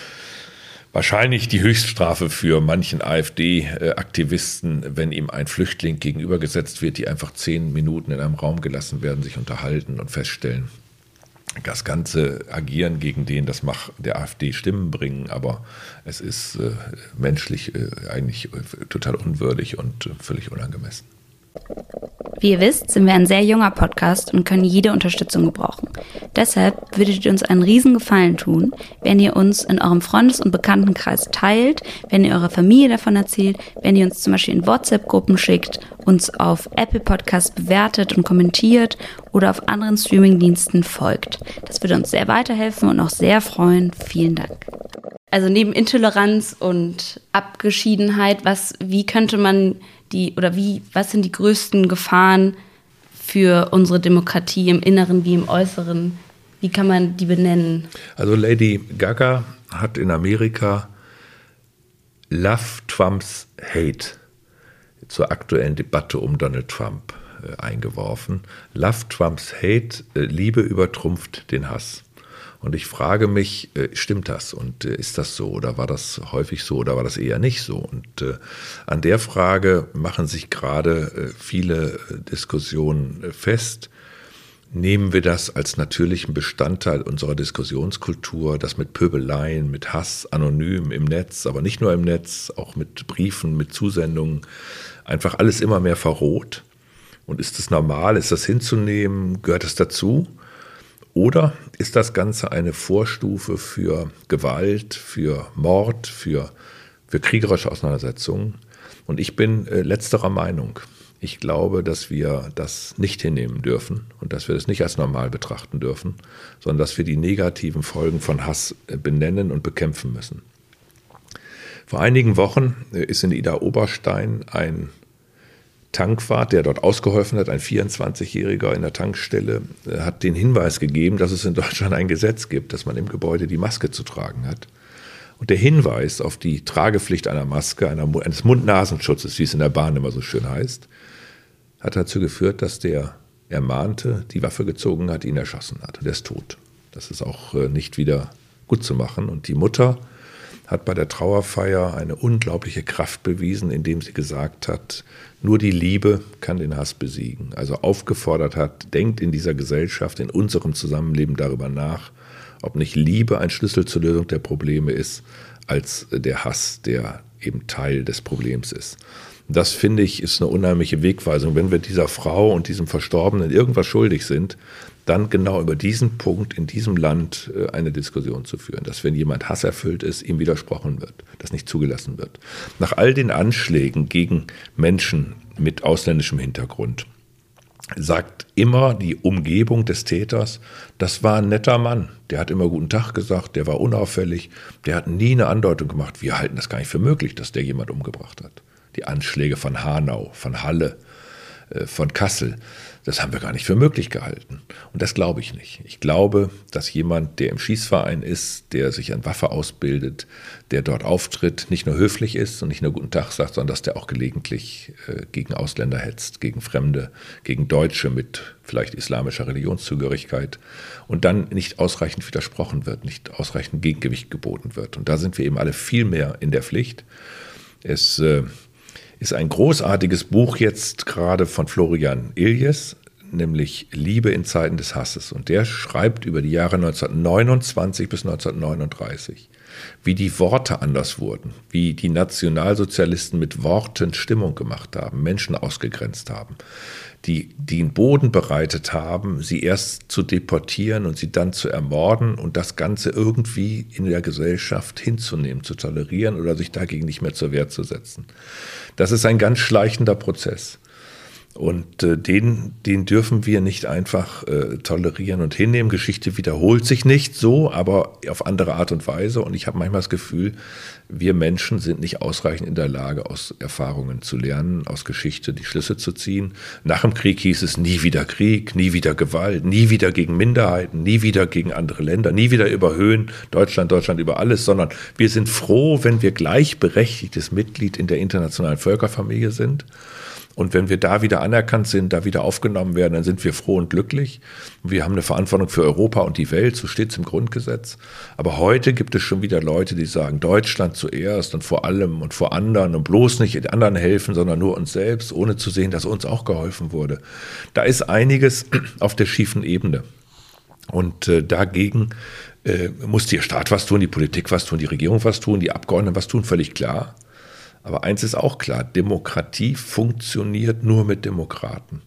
wahrscheinlich die Höchststrafe für manchen AfD-Aktivisten, wenn ihm ein Flüchtling gegenübergesetzt wird, die einfach zehn Minuten in einem Raum gelassen werden, sich unterhalten und feststellen, das ganze Agieren gegen den, das macht der AfD Stimmen bringen, aber es ist äh, menschlich äh, eigentlich äh, total unwürdig und äh, völlig unangemessen. Wie ihr wisst, sind wir ein sehr junger Podcast und können jede Unterstützung gebrauchen. Deshalb würdet ihr uns einen riesen Gefallen tun, wenn ihr uns in eurem Freundes- und Bekanntenkreis teilt, wenn ihr eurer Familie davon erzählt, wenn ihr uns zum Beispiel in WhatsApp-Gruppen schickt, uns auf Apple Podcast bewertet und kommentiert oder auf anderen Streamingdiensten folgt. Das würde uns sehr weiterhelfen und auch sehr freuen. Vielen Dank. Also neben Intoleranz und Abgeschiedenheit, was, wie könnte man die oder wie, was sind die größten Gefahren für unsere Demokratie im Inneren wie im Äußeren? Wie kann man die benennen? Also Lady Gaga hat in Amerika Love Trumps Hate zur aktuellen Debatte um Donald Trump äh, eingeworfen. Love Trumps Hate, äh, Liebe übertrumpft den Hass. Und ich frage mich, äh, stimmt das und äh, ist das so oder war das häufig so oder war das eher nicht so? Und äh, an der Frage machen sich gerade viele Diskussionen fest. Nehmen wir das als natürlichen Bestandteil unserer Diskussionskultur, das mit Pöbeleien, mit Hass, anonym im Netz, aber nicht nur im Netz, auch mit Briefen, mit Zusendungen, einfach alles immer mehr verroht? Und ist es normal? Ist das hinzunehmen? Gehört es dazu? Oder ist das Ganze eine Vorstufe für Gewalt, für Mord, für, für kriegerische Auseinandersetzungen? Und ich bin äh, letzterer Meinung. Ich glaube, dass wir das nicht hinnehmen dürfen und dass wir das nicht als normal betrachten dürfen, sondern dass wir die negativen Folgen von Hass äh, benennen und bekämpfen müssen. Vor einigen Wochen äh, ist in Ida Oberstein ein Tankwart, der dort ausgeholfen hat, ein 24-Jähriger in der Tankstelle, äh, hat den Hinweis gegeben, dass es in Deutschland ein Gesetz gibt, dass man im Gebäude die Maske zu tragen hat. Und der Hinweis auf die Tragepflicht einer Maske, einer, eines Mund-Nasenschutzes, wie es in der Bahn immer so schön heißt, hat dazu geführt, dass der Ermahnte die Waffe gezogen hat, ihn erschossen hat. Und er ist tot. Das ist auch äh, nicht wieder gut zu machen. Und die Mutter hat bei der Trauerfeier eine unglaubliche Kraft bewiesen, indem sie gesagt hat, nur die Liebe kann den Hass besiegen. Also aufgefordert hat, denkt in dieser Gesellschaft, in unserem Zusammenleben darüber nach, ob nicht Liebe ein Schlüssel zur Lösung der Probleme ist, als der Hass, der eben Teil des Problems ist. Das finde ich ist eine unheimliche Wegweisung. Wenn wir dieser Frau und diesem Verstorbenen irgendwas schuldig sind, dann genau über diesen Punkt in diesem Land äh, eine Diskussion zu führen, dass wenn jemand hasserfüllt ist, ihm widersprochen wird, das nicht zugelassen wird. Nach all den Anschlägen gegen Menschen mit ausländischem Hintergrund sagt immer die Umgebung des Täters, das war ein netter Mann, der hat immer guten Tag gesagt, der war unauffällig, der hat nie eine Andeutung gemacht, wir halten das gar nicht für möglich, dass der jemand umgebracht hat. Die Anschläge von Hanau, von Halle, äh, von Kassel, das haben wir gar nicht für möglich gehalten. Und das glaube ich nicht. Ich glaube, dass jemand, der im Schießverein ist, der sich an Waffe ausbildet, der dort auftritt, nicht nur höflich ist und nicht nur guten Tag sagt, sondern dass der auch gelegentlich äh, gegen Ausländer hetzt, gegen Fremde, gegen Deutsche mit vielleicht islamischer Religionszugehörigkeit und dann nicht ausreichend widersprochen wird, nicht ausreichend Gegengewicht geboten wird. Und da sind wir eben alle viel mehr in der Pflicht. Es äh, ist ein großartiges Buch jetzt gerade von Florian Iljes, nämlich Liebe in Zeiten des Hasses. Und der schreibt über die Jahre 1929 bis 1939, wie die Worte anders wurden, wie die Nationalsozialisten mit Worten Stimmung gemacht haben, Menschen ausgegrenzt haben, die, die den Boden bereitet haben, sie erst zu deportieren und sie dann zu ermorden und das Ganze irgendwie in der Gesellschaft hinzunehmen, zu tolerieren oder sich dagegen nicht mehr zur Wehr zu setzen. Das ist ein ganz schleichender Prozess. Und äh, den, den dürfen wir nicht einfach äh, tolerieren und hinnehmen. Geschichte wiederholt sich nicht so, aber auf andere Art und Weise. Und ich habe manchmal das Gefühl, wir Menschen sind nicht ausreichend in der Lage, aus Erfahrungen zu lernen, aus Geschichte die Schlüsse zu ziehen. Nach dem Krieg hieß es nie wieder Krieg, nie wieder Gewalt, nie wieder gegen Minderheiten, nie wieder gegen andere Länder, nie wieder überhöhen Deutschland, Deutschland über alles, sondern wir sind froh, wenn wir gleichberechtigtes Mitglied in der internationalen Völkerfamilie sind. Und wenn wir da wieder anerkannt sind, da wieder aufgenommen werden, dann sind wir froh und glücklich. Wir haben eine Verantwortung für Europa und die Welt, so steht es im Grundgesetz. Aber heute gibt es schon wieder Leute, die sagen, Deutschland zuerst und vor allem und vor anderen und bloß nicht anderen helfen, sondern nur uns selbst, ohne zu sehen, dass uns auch geholfen wurde. Da ist einiges auf der schiefen Ebene. Und äh, dagegen äh, muss der Staat was tun, die Politik was tun, die Regierung was tun, die Abgeordneten was tun, völlig klar. Aber eins ist auch klar, Demokratie funktioniert nur mit Demokraten.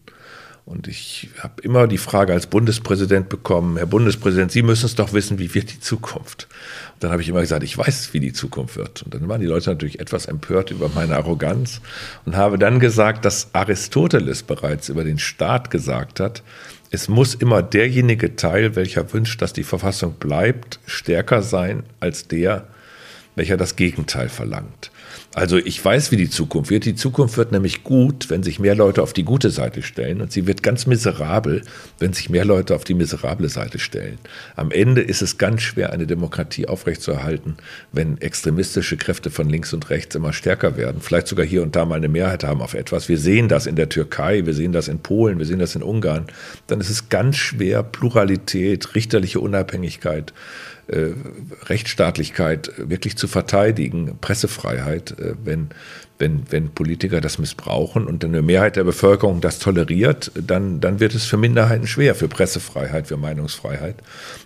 Und ich habe immer die Frage als Bundespräsident bekommen, Herr Bundespräsident, Sie müssen es doch wissen, wie wird die Zukunft? Und dann habe ich immer gesagt, ich weiß, wie die Zukunft wird. Und dann waren die Leute natürlich etwas empört über meine Arroganz und habe dann gesagt, dass Aristoteles bereits über den Staat gesagt hat, es muss immer derjenige Teil, welcher wünscht, dass die Verfassung bleibt, stärker sein als der, welcher das Gegenteil verlangt. Also ich weiß, wie die Zukunft wird. Die Zukunft wird nämlich gut, wenn sich mehr Leute auf die gute Seite stellen. Und sie wird ganz miserabel, wenn sich mehr Leute auf die miserable Seite stellen. Am Ende ist es ganz schwer, eine Demokratie aufrechtzuerhalten, wenn extremistische Kräfte von links und rechts immer stärker werden. Vielleicht sogar hier und da mal eine Mehrheit haben auf etwas. Wir sehen das in der Türkei, wir sehen das in Polen, wir sehen das in Ungarn. Dann ist es ganz schwer, Pluralität, richterliche Unabhängigkeit, äh, Rechtsstaatlichkeit wirklich zu verteidigen, Pressefreiheit, äh, wenn, wenn, wenn Politiker das missbrauchen und eine Mehrheit der Bevölkerung das toleriert, dann, dann wird es für Minderheiten schwer, für Pressefreiheit, für Meinungsfreiheit.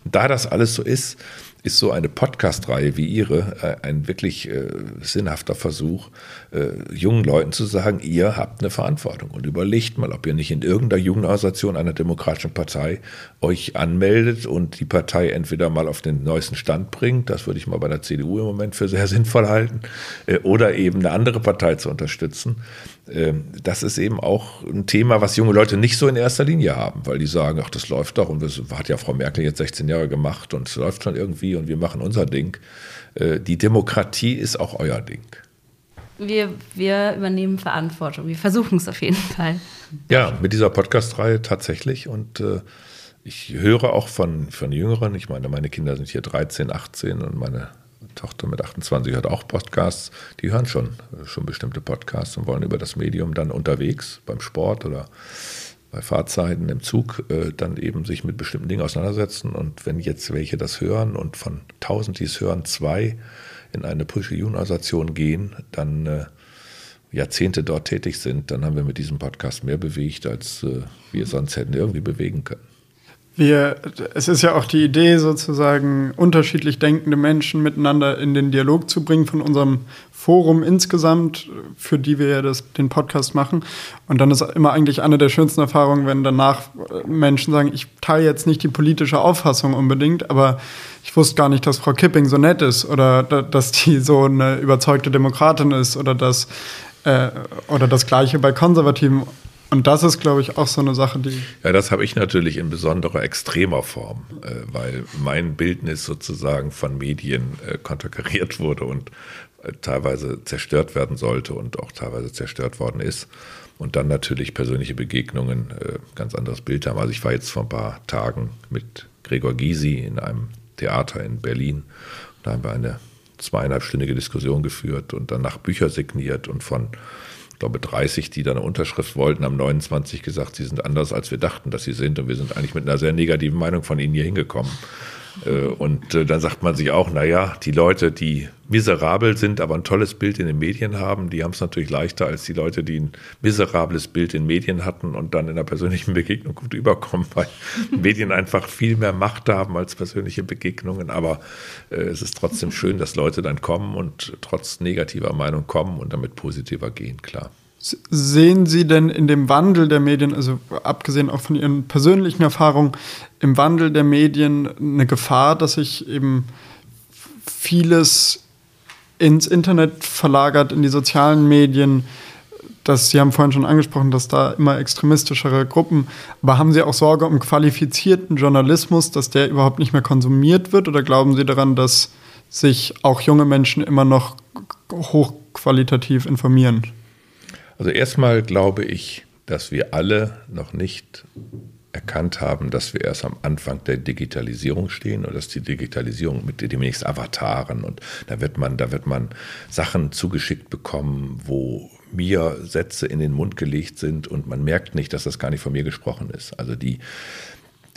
Da das alles so ist, ist so eine Podcast-Reihe wie Ihre äh, ein wirklich äh, sinnhafter Versuch, äh, jungen Leuten zu sagen, ihr habt eine Verantwortung und überlegt mal, ob ihr nicht in irgendeiner Jugendorganisation einer demokratischen Partei euch anmeldet und die Partei entweder mal auf den neuesten Stand bringt, das würde ich mal bei der CDU im Moment für sehr sinnvoll halten, äh, oder eben eine andere Partei zu unterstützen. Ähm, das ist eben auch ein Thema, was junge Leute nicht so in erster Linie haben, weil die sagen, ach, das läuft doch und das hat ja Frau Merkel jetzt 16 Jahre gemacht und es läuft schon irgendwie und wir machen unser Ding. Äh, die Demokratie ist auch euer Ding. Wir, wir übernehmen Verantwortung. Wir versuchen es auf jeden Fall. Ja, mit dieser Podcast-Reihe tatsächlich. Und äh, ich höre auch von, von Jüngeren, ich meine, meine Kinder sind hier 13, 18 und meine Tochter mit 28 hört auch Podcasts, die hören schon, äh, schon bestimmte Podcasts und wollen über das Medium dann unterwegs beim Sport oder bei Fahrzeiten im Zug äh, dann eben sich mit bestimmten Dingen auseinandersetzen. Und wenn jetzt welche das hören und von 1000, die es hören, zwei in eine Push-Organisation gehen, dann äh, Jahrzehnte dort tätig sind, dann haben wir mit diesem Podcast mehr bewegt, als äh, wir sonst hätten irgendwie bewegen können. Wir, es ist ja auch die Idee, sozusagen unterschiedlich denkende Menschen miteinander in den Dialog zu bringen von unserem Forum insgesamt, für die wir ja das, den Podcast machen. Und dann ist immer eigentlich eine der schönsten Erfahrungen, wenn danach Menschen sagen, ich teile jetzt nicht die politische Auffassung unbedingt, aber ich wusste gar nicht, dass Frau Kipping so nett ist oder dass die so eine überzeugte Demokratin ist oder dass äh, oder das Gleiche bei Konservativen. Und das ist, glaube ich, auch so eine Sache, die. Ja, das habe ich natürlich in besonderer extremer Form, äh, weil mein Bildnis sozusagen von Medien äh, konterkariert wurde und äh, teilweise zerstört werden sollte und auch teilweise zerstört worden ist. Und dann natürlich persönliche Begegnungen äh, ganz anderes Bild haben. Also ich war jetzt vor ein paar Tagen mit Gregor Gysi in einem Theater in Berlin. Da haben wir eine zweieinhalbstündige Diskussion geführt und danach Bücher signiert und von glaube 30, die da eine Unterschrift wollten, haben 29 gesagt, sie sind anders, als wir dachten, dass sie sind. Und wir sind eigentlich mit einer sehr negativen Meinung von ihnen hier hingekommen. Äh, und äh, dann sagt man sich auch, naja, die Leute, die miserabel sind, aber ein tolles Bild in den Medien haben, die haben es natürlich leichter als die Leute, die ein miserables Bild in Medien hatten und dann in der persönlichen Begegnung gut überkommen, weil Medien einfach viel mehr Macht haben als persönliche Begegnungen. Aber äh, es ist trotzdem schön, dass Leute dann kommen und trotz negativer Meinung kommen und damit positiver gehen, klar. Sehen Sie denn in dem Wandel der Medien, also abgesehen auch von Ihren persönlichen Erfahrungen, im Wandel der Medien eine Gefahr, dass sich eben vieles ins Internet verlagert, in die sozialen Medien? dass Sie haben vorhin schon angesprochen, dass da immer extremistischere Gruppen, aber haben Sie auch Sorge um qualifizierten Journalismus, dass der überhaupt nicht mehr konsumiert wird? Oder glauben Sie daran, dass sich auch junge Menschen immer noch hochqualitativ informieren? Also erstmal glaube ich, dass wir alle noch nicht erkannt haben, dass wir erst am Anfang der Digitalisierung stehen und dass die Digitalisierung mit demnächst Avataren und da wird man, da wird man Sachen zugeschickt bekommen, wo mir Sätze in den Mund gelegt sind und man merkt nicht, dass das gar nicht von mir gesprochen ist. Also die,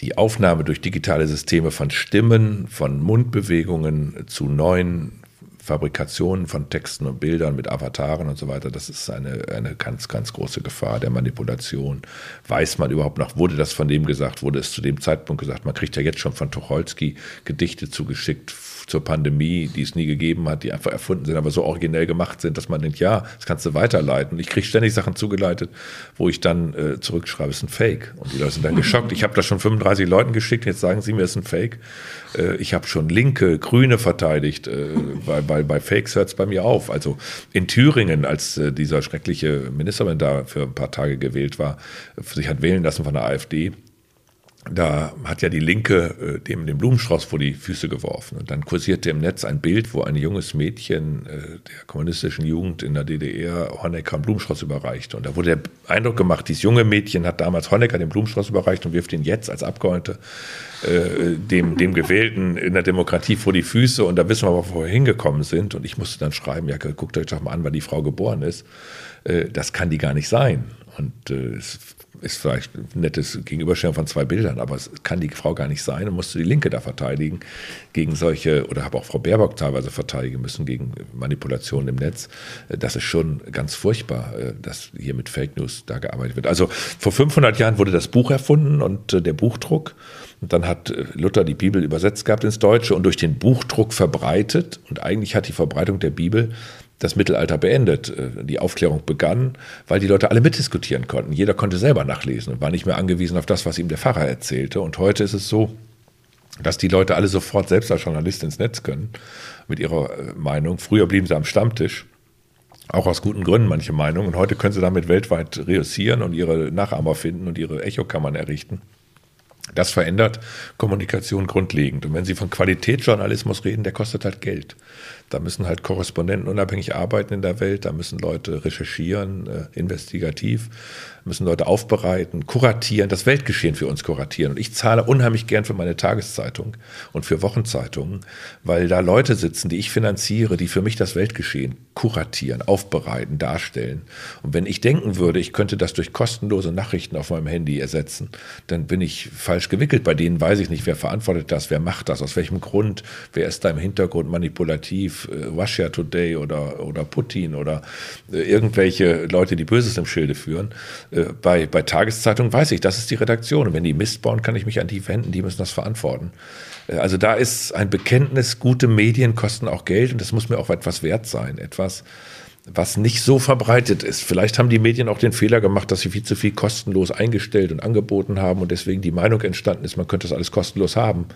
die Aufnahme durch digitale Systeme von Stimmen, von Mundbewegungen zu neuen Fabrikationen von Texten und Bildern mit Avataren und so weiter, das ist eine, eine ganz, ganz große Gefahr der Manipulation. Weiß man überhaupt noch, wurde das von dem gesagt, wurde es zu dem Zeitpunkt gesagt? Man kriegt ja jetzt schon von Tucholsky Gedichte zugeschickt zur Pandemie, die es nie gegeben hat, die einfach erfunden sind, aber so originell gemacht sind, dass man denkt, ja, das kannst du weiterleiten. Ich kriege ständig Sachen zugeleitet, wo ich dann äh, zurückschreibe, es ist ein Fake. Und die Leute sind dann geschockt. Ich habe das schon 35 Leuten geschickt, jetzt sagen sie mir, es ist ein Fake. Äh, ich habe schon Linke, Grüne verteidigt, äh, bei, bei, bei Fakes hört es bei mir auf. Also in Thüringen, als äh, dieser schreckliche Ministerin da für ein paar Tage gewählt war, sich hat wählen lassen von der AfD, da hat ja die Linke äh, dem den Blumenstrauß vor die Füße geworfen. Und dann kursierte im Netz ein Bild, wo ein junges Mädchen äh, der kommunistischen Jugend in der DDR Honecker einen Blumenstrauß überreichte. Und da wurde der Eindruck gemacht, dieses junge Mädchen hat damals Honecker den Blumenstrauß überreicht und wirft ihn jetzt als Abgeordnete äh, dem, dem Gewählten in der Demokratie vor die Füße. Und da wissen wir wo wir hingekommen sind. Und ich musste dann schreiben, ja, guckt euch doch mal an, wann die Frau geboren ist. Äh, das kann die gar nicht sein. Und äh, es ist vielleicht ein nettes Gegenüberstellen von zwei Bildern, aber es kann die Frau gar nicht sein und musste die Linke da verteidigen gegen solche, oder habe auch Frau Baerbock teilweise verteidigen müssen gegen Manipulationen im Netz. Das ist schon ganz furchtbar, äh, dass hier mit Fake News da gearbeitet wird. Also vor 500 Jahren wurde das Buch erfunden und äh, der Buchdruck. Und dann hat äh, Luther die Bibel übersetzt gehabt ins Deutsche und durch den Buchdruck verbreitet. Und eigentlich hat die Verbreitung der Bibel das Mittelalter beendet. Äh, die Aufklärung begann, weil die Leute alle mitdiskutieren konnten. Jeder konnte selber nachlesen und war nicht mehr angewiesen auf das, was ihm der Pfarrer erzählte. Und heute ist es so, dass die Leute alle sofort selbst als Journalist ins Netz können mit ihrer äh, Meinung. Früher blieben sie am Stammtisch, auch aus guten Gründen manche Meinungen. Und heute können sie damit weltweit reüssieren und ihre Nachahmer finden und ihre Echokammern errichten. Das verändert Kommunikation grundlegend. Und wenn Sie von Qualitätsjournalismus reden, der kostet halt Geld. Da müssen halt Korrespondenten unabhängig arbeiten in der Welt, da müssen Leute recherchieren, äh, investigativ, müssen Leute aufbereiten, kuratieren, das Weltgeschehen für uns kuratieren. Und ich zahle unheimlich gern für meine Tageszeitung und für Wochenzeitungen, weil da Leute sitzen, die ich finanziere, die für mich das Weltgeschehen kuratieren, aufbereiten, darstellen. Und wenn ich denken würde, ich könnte das durch kostenlose Nachrichten auf meinem Handy ersetzen, dann bin ich falsch gewickelt. Bei denen weiß ich nicht, wer verantwortet das, wer macht das, aus welchem Grund, wer ist da im Hintergrund manipulativ äh, Russia Today oder, oder Putin oder äh, irgendwelche Leute, die Böses im Schilde führen. Äh, bei, bei Tageszeitungen weiß ich, das ist die Redaktion. Und wenn die Mist bauen, kann ich mich an die wenden, die müssen das verantworten. Also da ist ein Bekenntnis, gute Medien kosten auch Geld und das muss mir auch etwas wert sein. Etwas, was nicht so verbreitet ist. Vielleicht haben die Medien auch den Fehler gemacht, dass sie viel zu viel kostenlos eingestellt und angeboten haben und deswegen die Meinung entstanden ist, man könnte das alles kostenlos haben.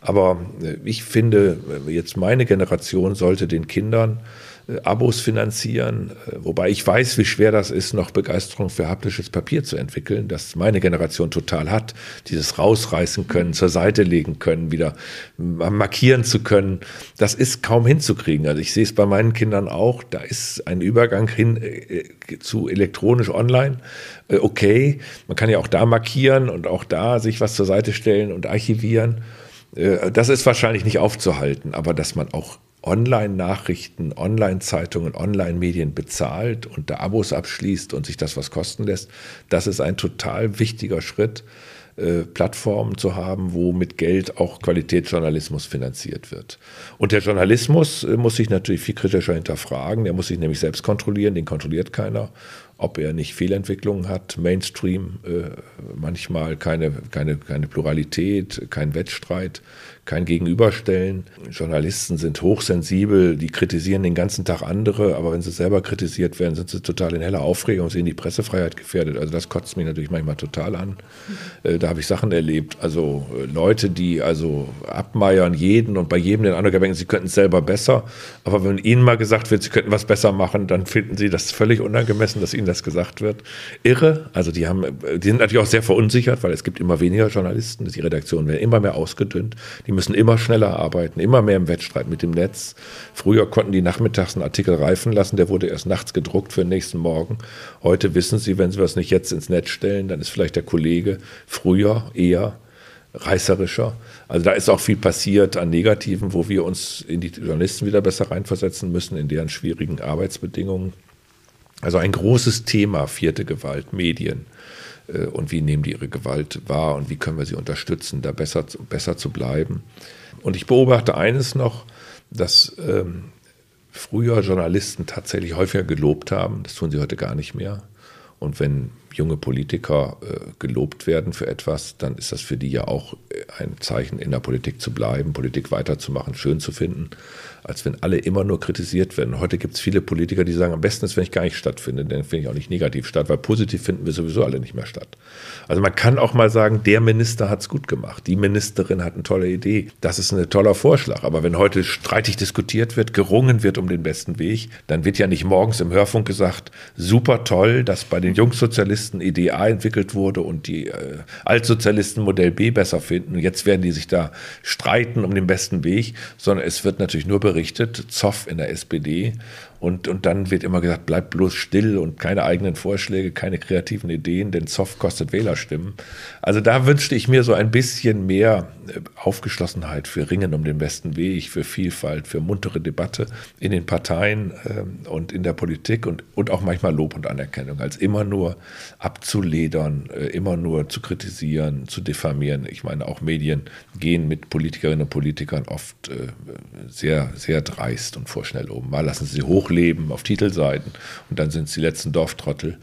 Aber äh, ich finde, äh, jetzt meine Generation sollte den Kindern äh, Abos finanzieren, äh, wobei ich weiß, wie schwer das ist, noch Begeisterung für haptisches Papier zu entwickeln, das meine Generation total hat. Dieses rausreißen können, zur Seite legen können, wieder markieren zu können, das ist kaum hinzukriegen. Also ich sehe es bei meinen Kindern auch, da ist ein Übergang hin äh, zu elektronisch online. Okay, man kann ja auch da markieren und auch da sich was zur Seite stellen und archivieren. Das ist wahrscheinlich nicht aufzuhalten, aber dass man auch Online-Nachrichten, Online-Zeitungen, Online-Medien bezahlt und da Abos abschließt und sich das was kosten lässt, das ist ein total wichtiger Schritt, äh, Plattformen zu haben, wo mit Geld auch Qualitätsjournalismus finanziert wird. Und der Journalismus äh, muss sich natürlich viel kritischer hinterfragen, der muss sich nämlich selbst kontrollieren, den kontrolliert keiner ob er nicht Fehlentwicklungen hat, Mainstream, äh, manchmal keine, keine, keine Pluralität, kein Wettstreit, kein Gegenüberstellen. Journalisten sind hochsensibel, die kritisieren den ganzen Tag andere, aber wenn sie selber kritisiert werden, sind sie total in heller Aufregung sehen die Pressefreiheit gefährdet. Also das kotzt mich natürlich manchmal total an. Äh, da habe ich Sachen erlebt. Also äh, Leute, die also abmeiern jeden und bei jedem den anderen denken, sie könnten es selber besser. Aber wenn ihnen mal gesagt wird, sie könnten was besser machen, dann finden sie das völlig unangemessen, dass ihnen das gesagt wird. Irre. Also die haben, die sind natürlich auch sehr verunsichert, weil es gibt immer weniger Journalisten. Die Redaktionen werden immer mehr ausgedünnt. Die müssen immer schneller arbeiten, immer mehr im Wettstreit mit dem Netz. Früher konnten die nachmittags einen Artikel reifen lassen, der wurde erst nachts gedruckt für den nächsten Morgen. Heute wissen sie, wenn sie was nicht jetzt ins Netz stellen, dann ist vielleicht der Kollege früher eher reißerischer. Also da ist auch viel passiert an Negativen, wo wir uns in die Journalisten wieder besser reinversetzen müssen, in deren schwierigen Arbeitsbedingungen. Also ein großes Thema, vierte Gewalt, Medien. Äh, und wie nehmen die ihre Gewalt wahr und wie können wir sie unterstützen, da besser, besser zu bleiben. Und ich beobachte eines noch, dass ähm, früher Journalisten tatsächlich häufiger gelobt haben. Das tun sie heute gar nicht mehr. Und wenn junge Politiker äh, gelobt werden für etwas, dann ist das für die ja auch äh, ein Zeichen, in der Politik zu bleiben, Politik weiterzumachen, schön zu finden, als wenn alle immer nur kritisiert werden. Heute gibt es viele Politiker, die sagen, am besten ist, wenn ich gar nicht stattfinde, dann finde ich auch nicht negativ statt, weil positiv finden wir sowieso alle nicht mehr statt. Also man kann auch mal sagen, der Minister hat es gut gemacht, die Ministerin hat eine tolle Idee, das ist ein toller Vorschlag. Aber wenn heute streitig diskutiert wird, gerungen wird um den besten Weg, dann wird ja nicht morgens im Hörfunk gesagt, super toll, dass bei den Jungsozialisten Idee A entwickelt wurde und die äh, Altsozialisten Modell B besser finden. Und jetzt werden die sich da streiten um den besten Weg, sondern es wird natürlich nur berichtet, Zoff in der SPD und, und dann wird immer gesagt, bleib bloß still und keine eigenen Vorschläge, keine kreativen Ideen, denn Zoff kostet Wählerstimmen. Also da wünschte ich mir so ein bisschen mehr äh, Aufgeschlossenheit für Ringen um den besten Weg, für Vielfalt, für muntere Debatte in den Parteien ähm, und in der Politik und, und auch manchmal Lob und Anerkennung, als immer nur abzuledern, äh, immer nur zu kritisieren, zu diffamieren. Ich meine, auch Medien gehen mit Politikerinnen und Politikern oft äh, sehr, sehr dreist und vorschnell um. Mal lassen sie hoch hochleben auf Titelseiten und dann sind es die letzten Dorftrottel.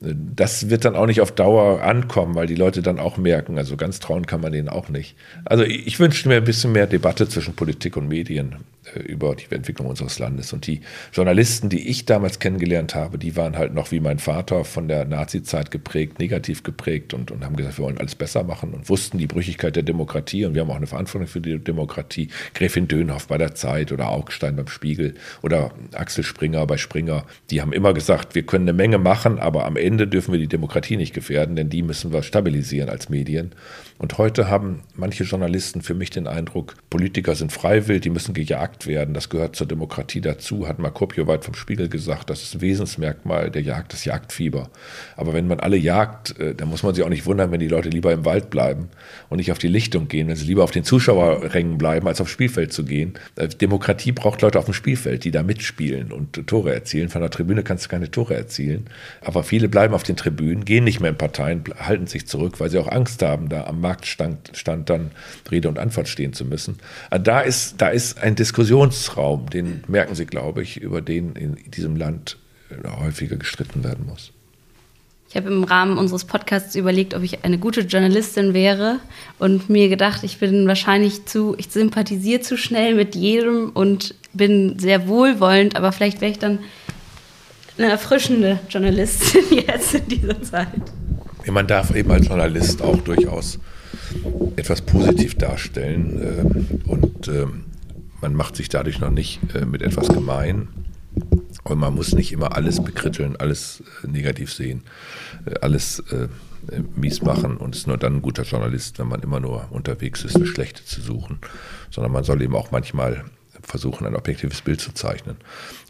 Das wird dann auch nicht auf Dauer ankommen, weil die Leute dann auch merken, also ganz trauen kann man denen auch nicht. Also ich wünschte mir ein bisschen mehr Debatte zwischen Politik und Medien. Äh, über die Entwicklung unseres Landes. Und die Journalisten, die ich damals kennengelernt habe, die waren halt noch wie mein Vater von der Nazi-Zeit geprägt, negativ geprägt und, und haben gesagt, wir wollen alles besser machen und wussten die Brüchigkeit der Demokratie und wir haben auch eine Verantwortung für die Demokratie. Gräfin Dönhoff bei der Zeit oder Augstein beim Spiegel oder Axel Springer bei Springer, die haben immer gesagt, wir können eine Menge machen, aber am Ende dürfen wir die Demokratie nicht gefährden, denn die müssen wir stabilisieren als Medien. Und heute haben manche Journalisten für mich den Eindruck, Politiker sind freiwillig, die müssen gejagt werden. Das gehört zur Demokratie dazu, hat Markopio weit vom Spiegel gesagt. Das ist ein Wesensmerkmal der Jagd, das Jagdfieber. Aber wenn man alle jagt, äh, dann muss man sich auch nicht wundern, wenn die Leute lieber im Wald bleiben und nicht auf die Lichtung gehen, wenn sie lieber auf den Zuschauerrängen bleiben, als aufs Spielfeld zu gehen. Äh, Demokratie braucht Leute auf dem Spielfeld, die da mitspielen und Tore erzielen. Von der Tribüne kannst du keine Tore erzielen. Aber viele bleiben auf den Tribünen, gehen nicht mehr in Parteien, halten sich zurück, weil sie auch Angst haben, da am Markt Marktstand stand dann Rede und Antwort stehen zu müssen. Also da ist, da ist ein Diskussionsraum, den merken Sie, glaube ich, über den in diesem Land äh, häufiger gestritten werden muss. Ich habe im Rahmen unseres Podcasts überlegt, ob ich eine gute Journalistin wäre und mir gedacht, ich bin wahrscheinlich zu, ich sympathisiere zu schnell mit jedem und bin sehr wohlwollend, aber vielleicht wäre ich dann eine erfrischende Journalistin jetzt in dieser Zeit. Man darf eben als Journalist auch durchaus etwas positiv darstellen äh, und äh, man macht sich dadurch noch nicht äh, mit etwas gemein. Und man muss nicht immer alles bekritteln, alles äh, negativ sehen, äh, alles äh, mies machen und ist nur dann ein guter Journalist, wenn man immer nur unterwegs ist, das Schlechte zu suchen, sondern man soll eben auch manchmal versuchen, ein objektives Bild zu zeichnen.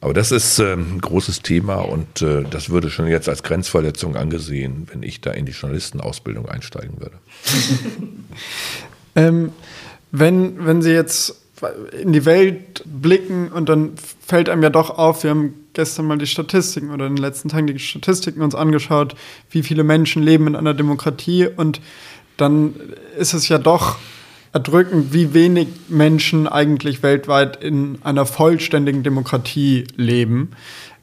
Aber das ist äh, ein großes Thema und äh, das würde schon jetzt als Grenzverletzung angesehen, wenn ich da in die Journalistenausbildung einsteigen würde. ähm, wenn, wenn Sie jetzt in die Welt blicken und dann fällt einem ja doch auf, wir haben gestern mal die Statistiken oder in den letzten Tagen die Statistiken uns angeschaut, wie viele Menschen leben in einer Demokratie und dann ist es ja doch erdrückend, wie wenig Menschen eigentlich weltweit in einer vollständigen Demokratie leben.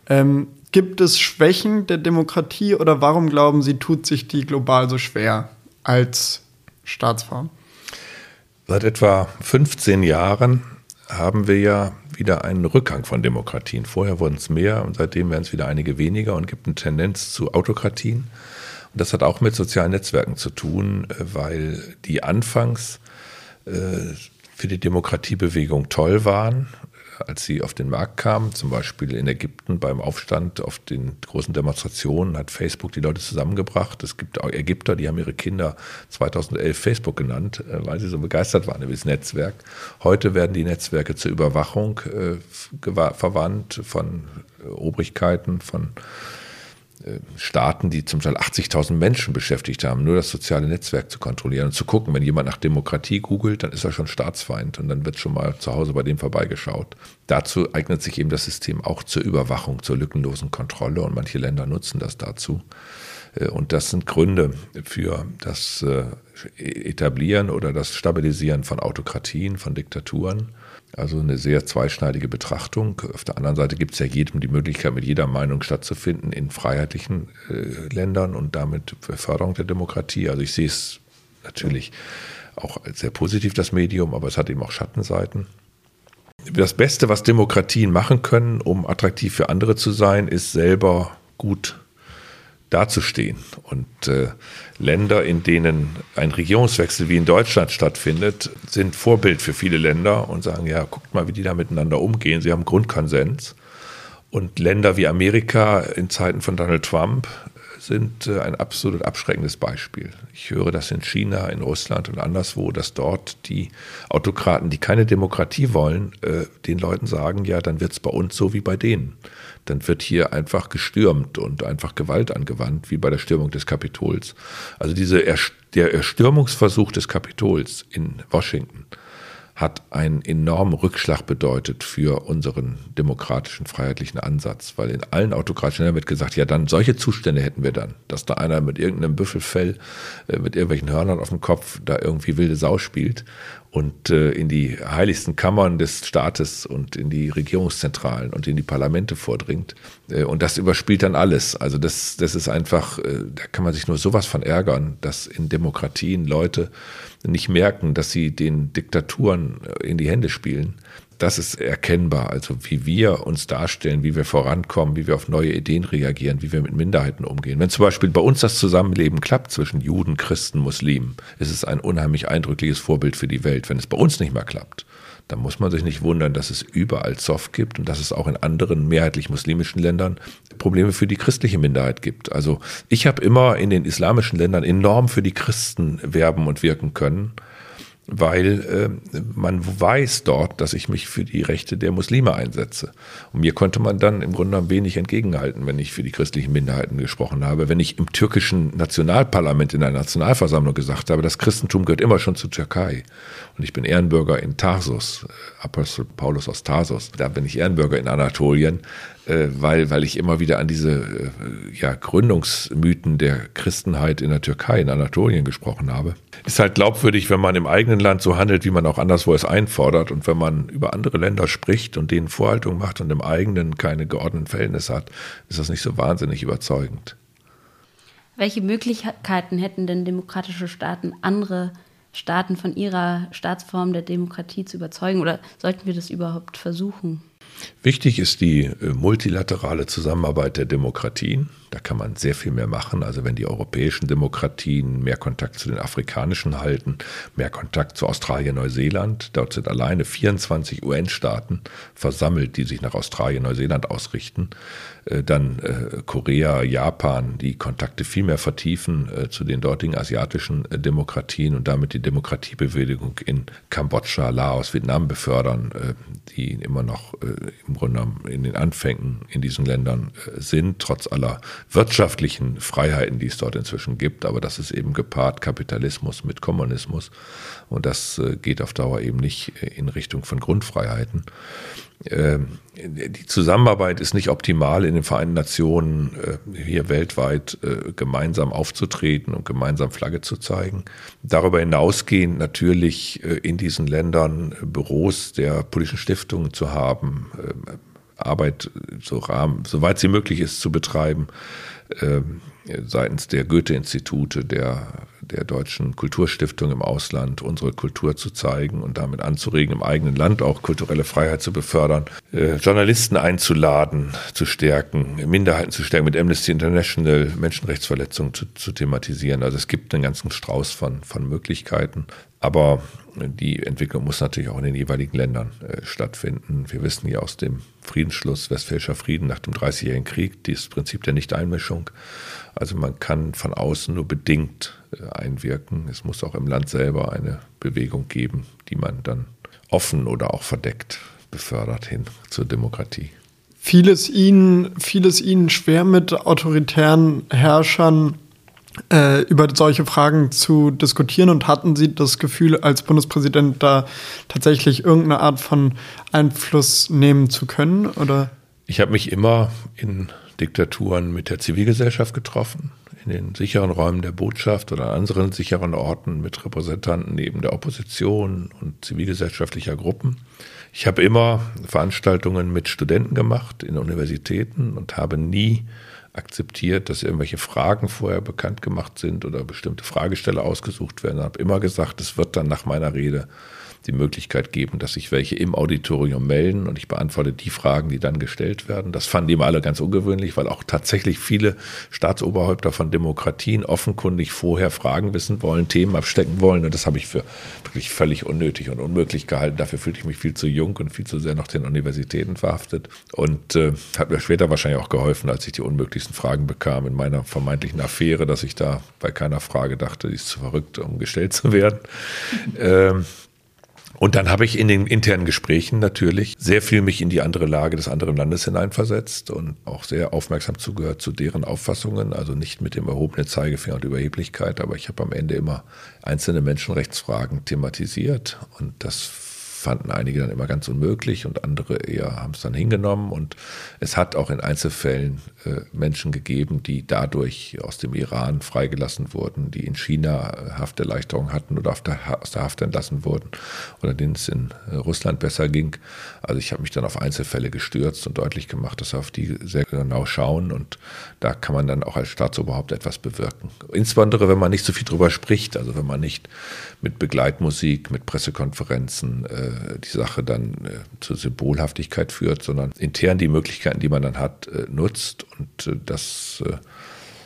Ähm, gibt es Schwächen der Demokratie oder warum glauben Sie, tut sich die global so schwer als Staatsform? Seit etwa 15 Jahren haben wir ja wieder einen Rückgang von Demokratien. Vorher wurden es mehr und seitdem werden es wieder einige weniger und gibt eine Tendenz zu Autokratien. Und das hat auch mit sozialen Netzwerken zu tun, äh, weil die anfangs für die Demokratiebewegung toll waren, als sie auf den Markt kamen, zum Beispiel in Ägypten beim Aufstand auf den großen Demonstrationen hat Facebook die Leute zusammengebracht. Es gibt auch Ägypter, die haben ihre Kinder 2011 Facebook genannt, äh, weil sie so begeistert waren über das Netzwerk. Heute werden die Netzwerke zur Überwachung äh, verwandt von Obrigkeiten, von äh, Staaten, die zum Teil 80.000 Menschen beschäftigt haben, nur das soziale Netzwerk zu kontrollieren und zu gucken, wenn jemand nach Demokratie googelt, dann ist er schon Staatsfeind und dann wird schon mal zu Hause bei dem vorbeigeschaut. Dazu eignet sich eben das System auch zur Überwachung, zur lückenlosen Kontrolle und manche Länder nutzen das dazu. Äh, und das sind Gründe für das äh, Etablieren oder das Stabilisieren von Autokratien, von Diktaturen. Also eine sehr zweischneidige Betrachtung. Auf der anderen Seite gibt es ja jedem die Möglichkeit, mit jeder Meinung stattzufinden in freiheitlichen äh, Ländern und damit Förderung der Demokratie. Also ich sehe es natürlich auch sehr positiv, das Medium, aber es hat eben auch Schattenseiten. Das Beste, was Demokratien machen können, um attraktiv für andere zu sein, ist selber gut dazustehen. Und äh, Länder, in denen ein Regierungswechsel wie in Deutschland stattfindet, sind Vorbild für viele Länder und sagen, ja, guckt mal, wie die da miteinander umgehen. Sie haben Grundkonsens. Und Länder wie Amerika in Zeiten von Donald Trump sind äh, ein absolut abschreckendes Beispiel. Ich höre das in China, in Russland und anderswo, dass dort die Autokraten, die keine Demokratie wollen, äh, den Leuten sagen, ja, dann wird es bei uns so wie bei denen dann wird hier einfach gestürmt und einfach Gewalt angewandt, wie bei der Stürmung des Kapitols. Also diese der Erstürmungsversuch des Kapitols in Washington hat einen enormen Rückschlag bedeutet für unseren demokratischen, freiheitlichen Ansatz, weil in allen autokratischen Ländern wird gesagt, ja, dann solche Zustände hätten wir dann, dass da einer mit irgendeinem Büffelfell, äh, mit irgendwelchen Hörnern auf dem Kopf da irgendwie wilde Sau spielt und äh, in die heiligsten Kammern des Staates und in die Regierungszentralen und in die Parlamente vordringt. Äh, und das überspielt dann alles. Also das, das ist einfach, äh, da kann man sich nur sowas von ärgern, dass in Demokratien Leute nicht merken, dass sie den Diktaturen äh, in die Hände spielen das ist erkennbar. Also wie wir uns darstellen, wie wir vorankommen, wie wir auf neue Ideen reagieren, wie wir mit Minderheiten umgehen. Wenn zum Beispiel bei uns das Zusammenleben klappt zwischen Juden, Christen, Muslimen, ist es ein unheimlich eindrückliches Vorbild für die Welt. Wenn es bei uns nicht mehr klappt, dann muss man sich nicht wundern, dass es überall Zoff gibt und dass es auch in anderen mehrheitlich muslimischen Ländern Probleme für die christliche Minderheit gibt. Also ich habe immer in den islamischen Ländern enorm für die Christen werben und wirken können weil äh, man weiß dort, dass ich mich für die Rechte der Muslime einsetze. Und mir konnte man dann im Grunde genommen wenig entgegenhalten, wenn ich für die christlichen Minderheiten gesprochen habe. Wenn ich im türkischen Nationalparlament in der Nationalversammlung gesagt habe, das Christentum gehört immer schon zur Türkei. Und ich bin Ehrenbürger in Tarsus, äh, Apostel Paulus aus Tarsus. Da bin ich Ehrenbürger in Anatolien äh, weil, weil ich immer wieder an diese äh, ja, Gründungsmythen der Christenheit in der Türkei, in Anatolien gesprochen habe. Ist halt glaubwürdig, wenn man im eigenen Land so handelt, wie man auch anderswo es einfordert und wenn man über andere Länder spricht und denen Vorhaltung macht und im eigenen keine geordneten Verhältnisse hat, ist das nicht so wahnsinnig überzeugend. Welche Möglichkeiten hätten denn demokratische Staaten, andere Staaten von ihrer Staatsform der Demokratie zu überzeugen? Oder sollten wir das überhaupt versuchen? Wichtig ist die äh, multilaterale Zusammenarbeit der Demokratien. Da kann man sehr viel mehr machen. Also wenn die europäischen Demokratien mehr Kontakt zu den afrikanischen halten, mehr Kontakt zu Australien, Neuseeland. Dort sind alleine 24 UN-Staaten versammelt, die sich nach Australien, Neuseeland ausrichten. Äh, dann äh, Korea, Japan, die Kontakte viel mehr vertiefen äh, zu den dortigen asiatischen Demokratien und damit die Demokratiebewegung in Kambodscha, Laos, Vietnam befördern, die immer noch im Grunde genommen in den Anfängen in diesen Ländern sind, trotz aller wirtschaftlichen Freiheiten, die es dort inzwischen gibt. Aber das ist eben gepaart Kapitalismus mit Kommunismus und das geht auf Dauer eben nicht in Richtung von Grundfreiheiten. Ähm, die Zusammenarbeit ist nicht optimal in den Vereinten Nationen, äh, hier weltweit äh, gemeinsam aufzutreten und gemeinsam Flagge zu zeigen. Darüber hinausgehend natürlich äh, in diesen Ländern Büros der politischen Stiftungen zu haben, Arbeit so Rahmen, soweit sie möglich ist, zu betreiben, ähm, seitens der Goethe-Institute, der der deutschen Kulturstiftung im Ausland unsere Kultur zu zeigen und damit anzuregen, im eigenen Land auch kulturelle Freiheit zu befördern, äh, Journalisten einzuladen, zu stärken, Minderheiten zu stärken, mit Amnesty International Menschenrechtsverletzungen zu, zu thematisieren. Also es gibt einen ganzen Strauß von, von Möglichkeiten. Aber die Entwicklung muss natürlich auch in den jeweiligen Ländern äh, stattfinden. Wir wissen ja aus dem Friedensschluss Westfälischer Frieden nach dem Dreißigjährigen Krieg, dieses Prinzip der Nichteinmischung. Also man kann von außen nur bedingt äh, einwirken. Es muss auch im Land selber eine Bewegung geben, die man dann offen oder auch verdeckt befördert hin zur Demokratie. Vieles ihnen, vieles ihnen schwer mit autoritären Herrschern äh, über solche Fragen zu diskutieren und hatten Sie das Gefühl, als Bundespräsident da tatsächlich irgendeine Art von Einfluss nehmen zu können? Oder? Ich habe mich immer in Diktaturen mit der Zivilgesellschaft getroffen, in den sicheren Räumen der Botschaft oder an anderen sicheren Orten mit Repräsentanten neben der Opposition und zivilgesellschaftlicher Gruppen. Ich habe immer Veranstaltungen mit Studenten gemacht in Universitäten und habe nie akzeptiert, dass irgendwelche Fragen vorher bekannt gemacht sind oder bestimmte Fragesteller ausgesucht werden. Ich habe immer gesagt, es wird dann nach meiner Rede die Möglichkeit geben, dass sich welche im Auditorium melden und ich beantworte die Fragen, die dann gestellt werden. Das fanden die immer alle ganz ungewöhnlich, weil auch tatsächlich viele Staatsoberhäupter von Demokratien offenkundig vorher Fragen wissen wollen, Themen abstecken wollen und das habe ich für wirklich völlig unnötig und unmöglich gehalten. Dafür fühlte ich mich viel zu jung und viel zu sehr noch den Universitäten verhaftet und äh, hat mir später wahrscheinlich auch geholfen, als ich die unmöglichsten Fragen bekam in meiner vermeintlichen Affäre, dass ich da bei keiner Frage dachte, die ist zu verrückt, um gestellt zu werden. ähm, und dann habe ich in den internen Gesprächen natürlich sehr viel mich in die andere Lage des anderen Landes hineinversetzt und auch sehr aufmerksam zugehört zu deren Auffassungen, also nicht mit dem erhobenen Zeigefinger und Überheblichkeit, aber ich habe am Ende immer einzelne Menschenrechtsfragen thematisiert und das fanden einige dann immer ganz unmöglich und andere eher haben es dann hingenommen. Und es hat auch in Einzelfällen äh, Menschen gegeben, die dadurch aus dem Iran freigelassen wurden, die in China äh, Hafterleichterung hatten oder der, aus der Haft entlassen wurden oder denen es in äh, Russland besser ging. Also ich habe mich dann auf Einzelfälle gestürzt und deutlich gemacht, dass wir auf die sehr genau schauen und da kann man dann auch als Staatsoberhaupt etwas bewirken. Insbesondere, wenn man nicht so viel drüber spricht, also wenn man nicht mit Begleitmusik, mit Pressekonferenzen äh, die Sache dann äh, zur Symbolhaftigkeit führt, sondern intern die Möglichkeiten, die man dann hat, äh, nutzt. Und äh, das äh,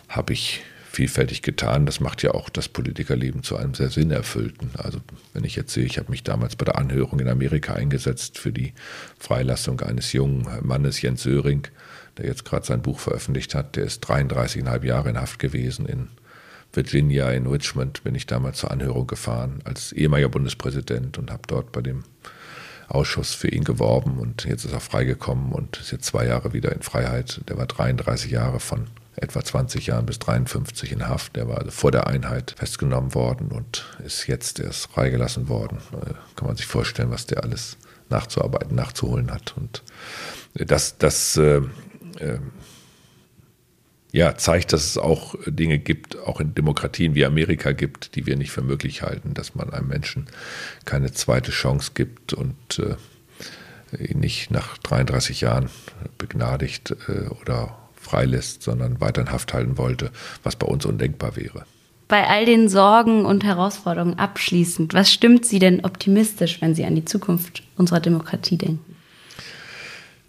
habe ich vielfältig getan. Das macht ja auch das Politikerleben zu einem sehr sinnerfüllten. Also wenn ich jetzt sehe, ich habe mich damals bei der Anhörung in Amerika eingesetzt für die Freilassung eines jungen Mannes, Jens Söring, der jetzt gerade sein Buch veröffentlicht hat. Der ist 33,5 Jahre in Haft gewesen in Virginia, in Richmond bin ich damals zur Anhörung gefahren als ehemaliger Bundespräsident und habe dort bei dem Ausschuss für ihn geworben und jetzt ist er freigekommen und ist jetzt zwei Jahre wieder in Freiheit. Der war 33 Jahre von etwa 20 Jahren bis 53 in Haft. Der war also vor der Einheit festgenommen worden und ist jetzt erst freigelassen worden. Da kann man sich vorstellen, was der alles nachzuarbeiten, nachzuholen hat. Und das, das äh, äh, ja, zeigt, dass es auch Dinge gibt, auch in Demokratien wie Amerika gibt, die wir nicht für möglich halten, dass man einem Menschen keine zweite Chance gibt und äh, ihn nicht nach 33 Jahren begnadigt äh, oder freilässt, sondern weiter in Haft halten wollte, was bei uns undenkbar wäre. Bei all den Sorgen und Herausforderungen abschließend, was stimmt Sie denn optimistisch, wenn Sie an die Zukunft unserer Demokratie denken?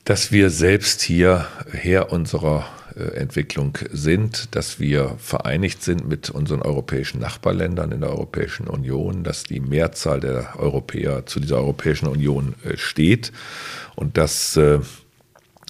Dass wir selbst hier Herr unserer Entwicklung sind, dass wir vereinigt sind mit unseren europäischen Nachbarländern in der Europäischen Union, dass die Mehrzahl der Europäer zu dieser Europäischen Union äh, steht und dass äh,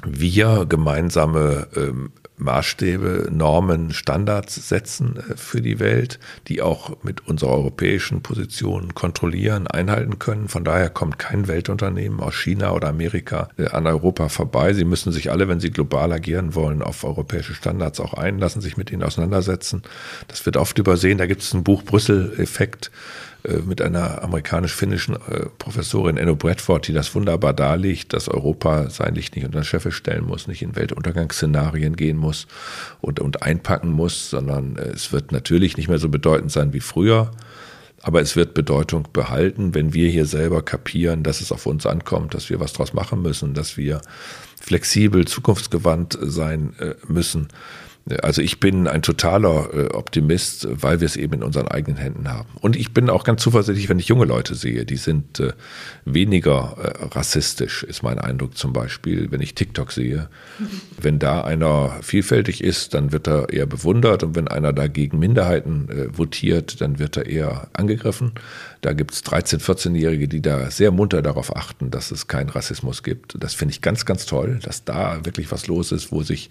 wir gemeinsame ähm, Maßstäbe, Normen, Standards setzen äh, für die Welt, die auch mit unserer europäischen Position kontrollieren, einhalten können. Von daher kommt kein Weltunternehmen aus China oder Amerika äh, an Europa vorbei. Sie müssen sich alle, wenn sie global agieren wollen, auf europäische Standards auch einlassen, sich mit ihnen auseinandersetzen. Das wird oft übersehen. Da gibt es ein Buch Brüssel-Effekt mit einer amerikanisch-finnischen äh, Professorin Enno Bradford, die das wunderbar darlegt, dass Europa sein Licht nicht unter den Scheffel stellen muss, nicht in Weltuntergangsszenarien gehen muss und, und einpacken muss, sondern äh, es wird natürlich nicht mehr so bedeutend sein wie früher. Aber es wird Bedeutung behalten, wenn wir hier selber kapieren, dass es auf uns ankommt, dass wir was draus machen müssen, dass wir flexibel, zukunftsgewandt sein müssen also ich bin ein totaler äh, Optimist, weil wir es eben in unseren eigenen Händen haben. Und ich bin auch ganz zuversichtlich, wenn ich junge Leute sehe, die sind äh, weniger äh, rassistisch, ist mein Eindruck zum Beispiel, wenn ich TikTok sehe. Mhm. Wenn da einer vielfältig ist, dann wird er eher bewundert und wenn einer dagegen Minderheiten votiert, dann wird er eher angegriffen. Da gibt es 13-, 14-Jährige, die da sehr munter darauf achten, dass es keinen Rassismus gibt. Das finde ich ganz, ganz toll, dass da wirklich was los ist, wo sich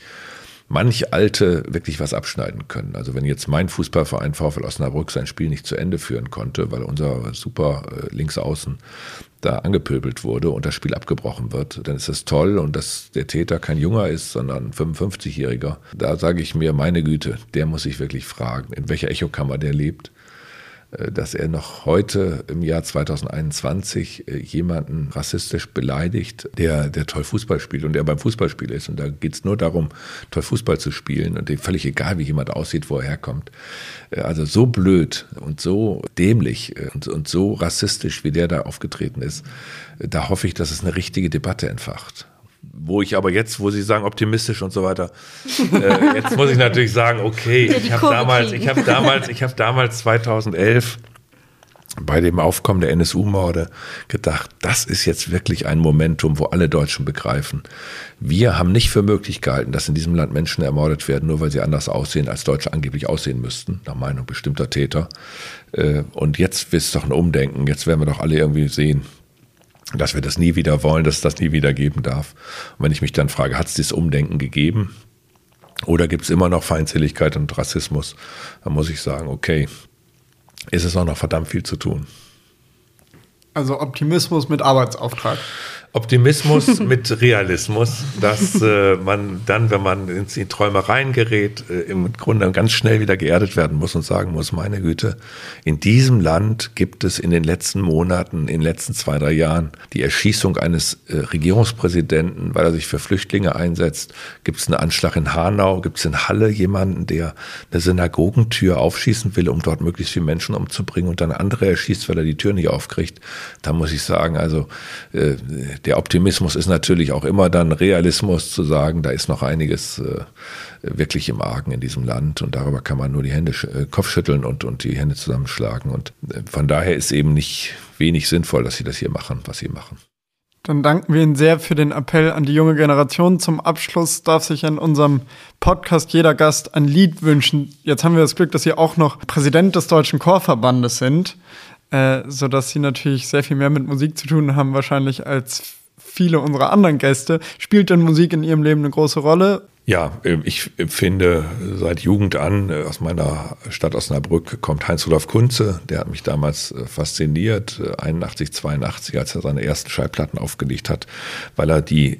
manch Alte wirklich was abschneiden können. Also wenn jetzt mein Fußballverein VfL Osnabrück sein Spiel nicht zu Ende führen konnte, weil unser super äh, Linksaußen da angepöbelt wurde und das Spiel abgebrochen wird, dann ist das toll und dass der Täter kein Junger ist, sondern 55-Jähriger. Da sage ich mir, meine Güte, der muss sich wirklich fragen, in welcher Echokammer der lebt dass er noch heute im Jahr 2021 äh, jemanden rassistisch beleidigt, der, der toll Fußball spielt und der beim Fußballspiel ist. Und da geht es nur darum, toll Fußball zu spielen und dem völlig egal, wie jemand aussieht, wo er herkommt. Äh, also so blöd und so dämlich und, und so rassistisch, wie der da aufgetreten ist, da hoffe ich, dass es eine richtige Debatte entfacht wo ich aber jetzt, wo Sie sagen optimistisch und so weiter, äh, jetzt muss ich natürlich sagen, okay, ja, ich habe damals, ich habe damals, ich habe damals 2011 bei dem Aufkommen der NSU-Morde gedacht, das ist jetzt wirklich ein Momentum, wo alle Deutschen begreifen. Wir haben nicht für möglich gehalten, dass in diesem Land Menschen ermordet werden, nur weil sie anders aussehen, als Deutsche angeblich aussehen müssten, nach Meinung bestimmter Täter. Äh, und jetzt ist doch ein Umdenken. Jetzt werden wir doch alle irgendwie sehen, dass wir das nie wieder wollen, dass es das nie wieder geben darf. Und wenn ich mich dann frage, hat es dieses Umdenken gegeben? Oder gibt es immer noch Feindseligkeit und Rassismus? Dann muss ich sagen, okay, ist es auch noch verdammt viel zu tun. Also Optimismus mit Arbeitsauftrag. Optimismus mit Realismus, dass äh, man dann, wenn man in Träumereien gerät, äh, im Grunde ganz schnell wieder geerdet werden muss und sagen muss, meine Güte, in diesem Land gibt es in den letzten Monaten, in den letzten zwei, drei Jahren die Erschießung eines äh, Regierungspräsidenten, weil er sich für Flüchtlinge einsetzt. Gibt es einen Anschlag in Hanau? Gibt es in Halle jemanden, der eine Synagogentür aufschießen will, um dort möglichst viele Menschen umzubringen und dann andere erschießt, weil er die Tür nicht aufkriegt? Da muss ich sagen, also äh, der Optimismus ist natürlich auch immer dann Realismus zu sagen, da ist noch einiges äh, wirklich im Argen in diesem Land und darüber kann man nur die Hände, äh, Kopf schütteln und, und die Hände zusammenschlagen. Und äh, von daher ist eben nicht wenig sinnvoll, dass sie das hier machen, was sie machen. Dann danken wir Ihnen sehr für den Appell an die junge Generation. Zum Abschluss darf sich in unserem Podcast jeder Gast ein Lied wünschen. Jetzt haben wir das Glück, dass Sie auch noch Präsident des Deutschen Chorverbandes sind äh, sodass sie natürlich sehr viel mehr mit Musik zu tun haben, wahrscheinlich als viele unserer anderen Gäste. Spielt denn Musik in ihrem Leben eine große Rolle? Ja, ähm, ich finde seit Jugend an, äh, aus meiner Stadt Osnabrück kommt Heinz-Rudolf Kunze, der hat mich damals äh, fasziniert, 81, äh, 82, als er seine ersten Schallplatten aufgelegt hat, weil er die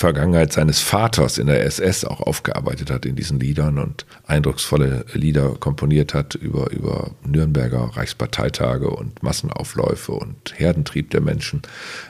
Vergangenheit seines Vaters in der SS auch aufgearbeitet hat in diesen Liedern und eindrucksvolle Lieder komponiert hat über, über Nürnberger Reichsparteitage und Massenaufläufe und Herdentrieb der Menschen.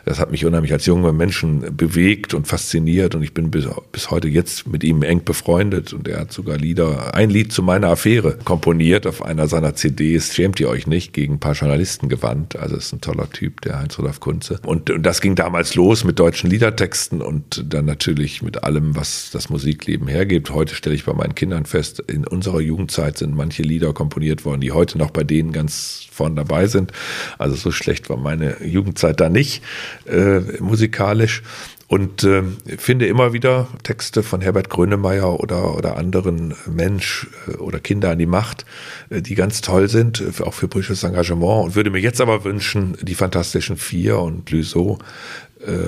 Das hat mich unheimlich als junger Menschen bewegt und fasziniert und ich bin bis, bis heute jetzt mit ihm eng befreundet und er hat sogar Lieder, ein Lied zu meiner Affäre komponiert auf einer seiner CDs, schämt ihr euch nicht, gegen ein paar Journalisten gewandt. Also ist ein toller Typ, der Heinz-Rudolf Kunze. Und, und das ging damals los mit deutschen Liedertexten und dann natürlich mit allem, was das Musikleben hergibt. Heute stelle ich bei meinen Kindern fest, in unserer Jugendzeit sind manche Lieder komponiert worden, die heute noch bei denen ganz vorn dabei sind. Also so schlecht war meine Jugendzeit da nicht äh, musikalisch und äh, finde immer wieder Texte von Herbert Grönemeyer oder, oder anderen Mensch äh, oder Kinder an die Macht, äh, die ganz toll sind, äh, auch für politisches Engagement und würde mir jetzt aber wünschen, die Fantastischen Vier und Lüso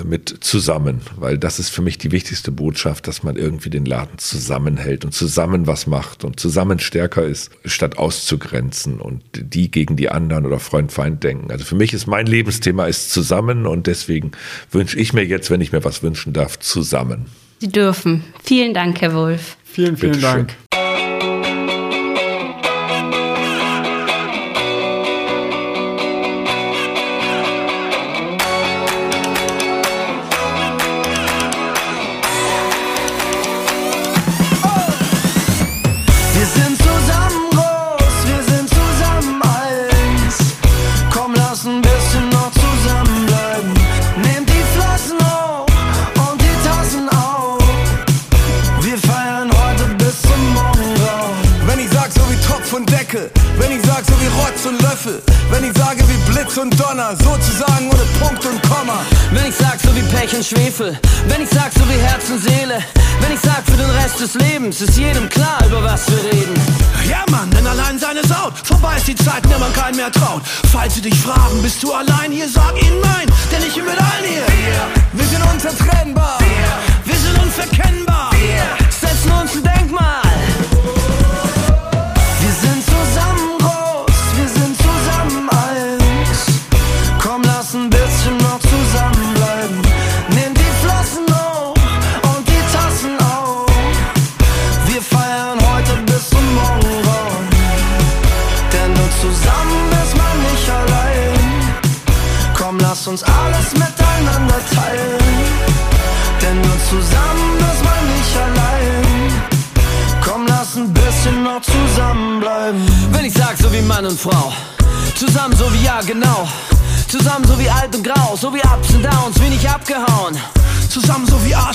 mit zusammen, weil das ist für mich die wichtigste Botschaft, dass man irgendwie den Laden zusammenhält und zusammen was macht und zusammen stärker ist, statt auszugrenzen und die gegen die anderen oder Freund-Feind denken. Also für mich ist mein Lebensthema ist zusammen und deswegen wünsche ich mir jetzt, wenn ich mir was wünschen darf, zusammen. Sie dürfen. Vielen Dank, Herr Wolf. Vielen, vielen Dank. Schwefel. Wenn ich sag, so wie Herz und Seele. Wenn ich sag, für den Rest des Lebens ist jedem klar, über was wir reden. Ja, Mann, denn allein seine Saut. Vorbei ist die Zeit, in der man keinen mehr traut. Falls sie dich fragen, bist du allein hier, sag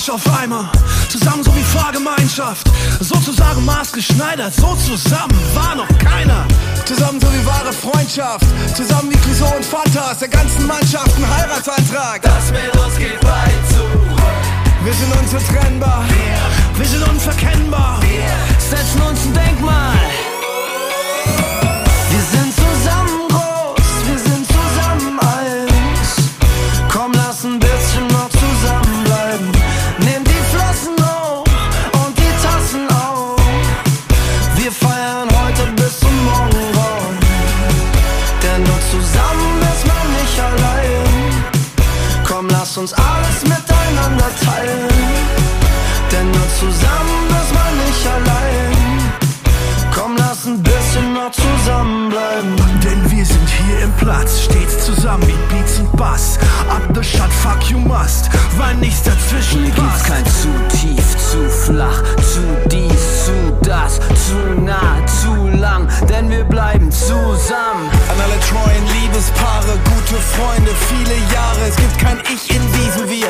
auf Eimer, zusammen so wie Fahrgemeinschaft, sozusagen maßgeschneidert, so zusammen war noch keiner. Zusammen so wie wahre Freundschaft, zusammen wie Clouseau und Fanta aus der ganzen Mannschaft ein Heiratsantrag. Das mit uns geht weit zu. Wir sind unzertrennbar, wir sind unverkennbar. Setzen uns ein Denkmal. Uns alles miteinander teilen. Denn nur zusammen ist man nicht allein. Komm, lass ein bisschen noch zusammenbleiben. Denn wir sind hier im Platz, stets zusammen wie Beats und Bass. Up the shot, fuck you must, weil nichts dazwischen Hier gibt's kein zu tief, zu flach, zu dies, zu das, zu nah, zu lang, denn wir bleiben zusammen. An alle treuen Liebespaare, gute Freunde, viele Jahre. Es gibt kein Ich in diesem Wir,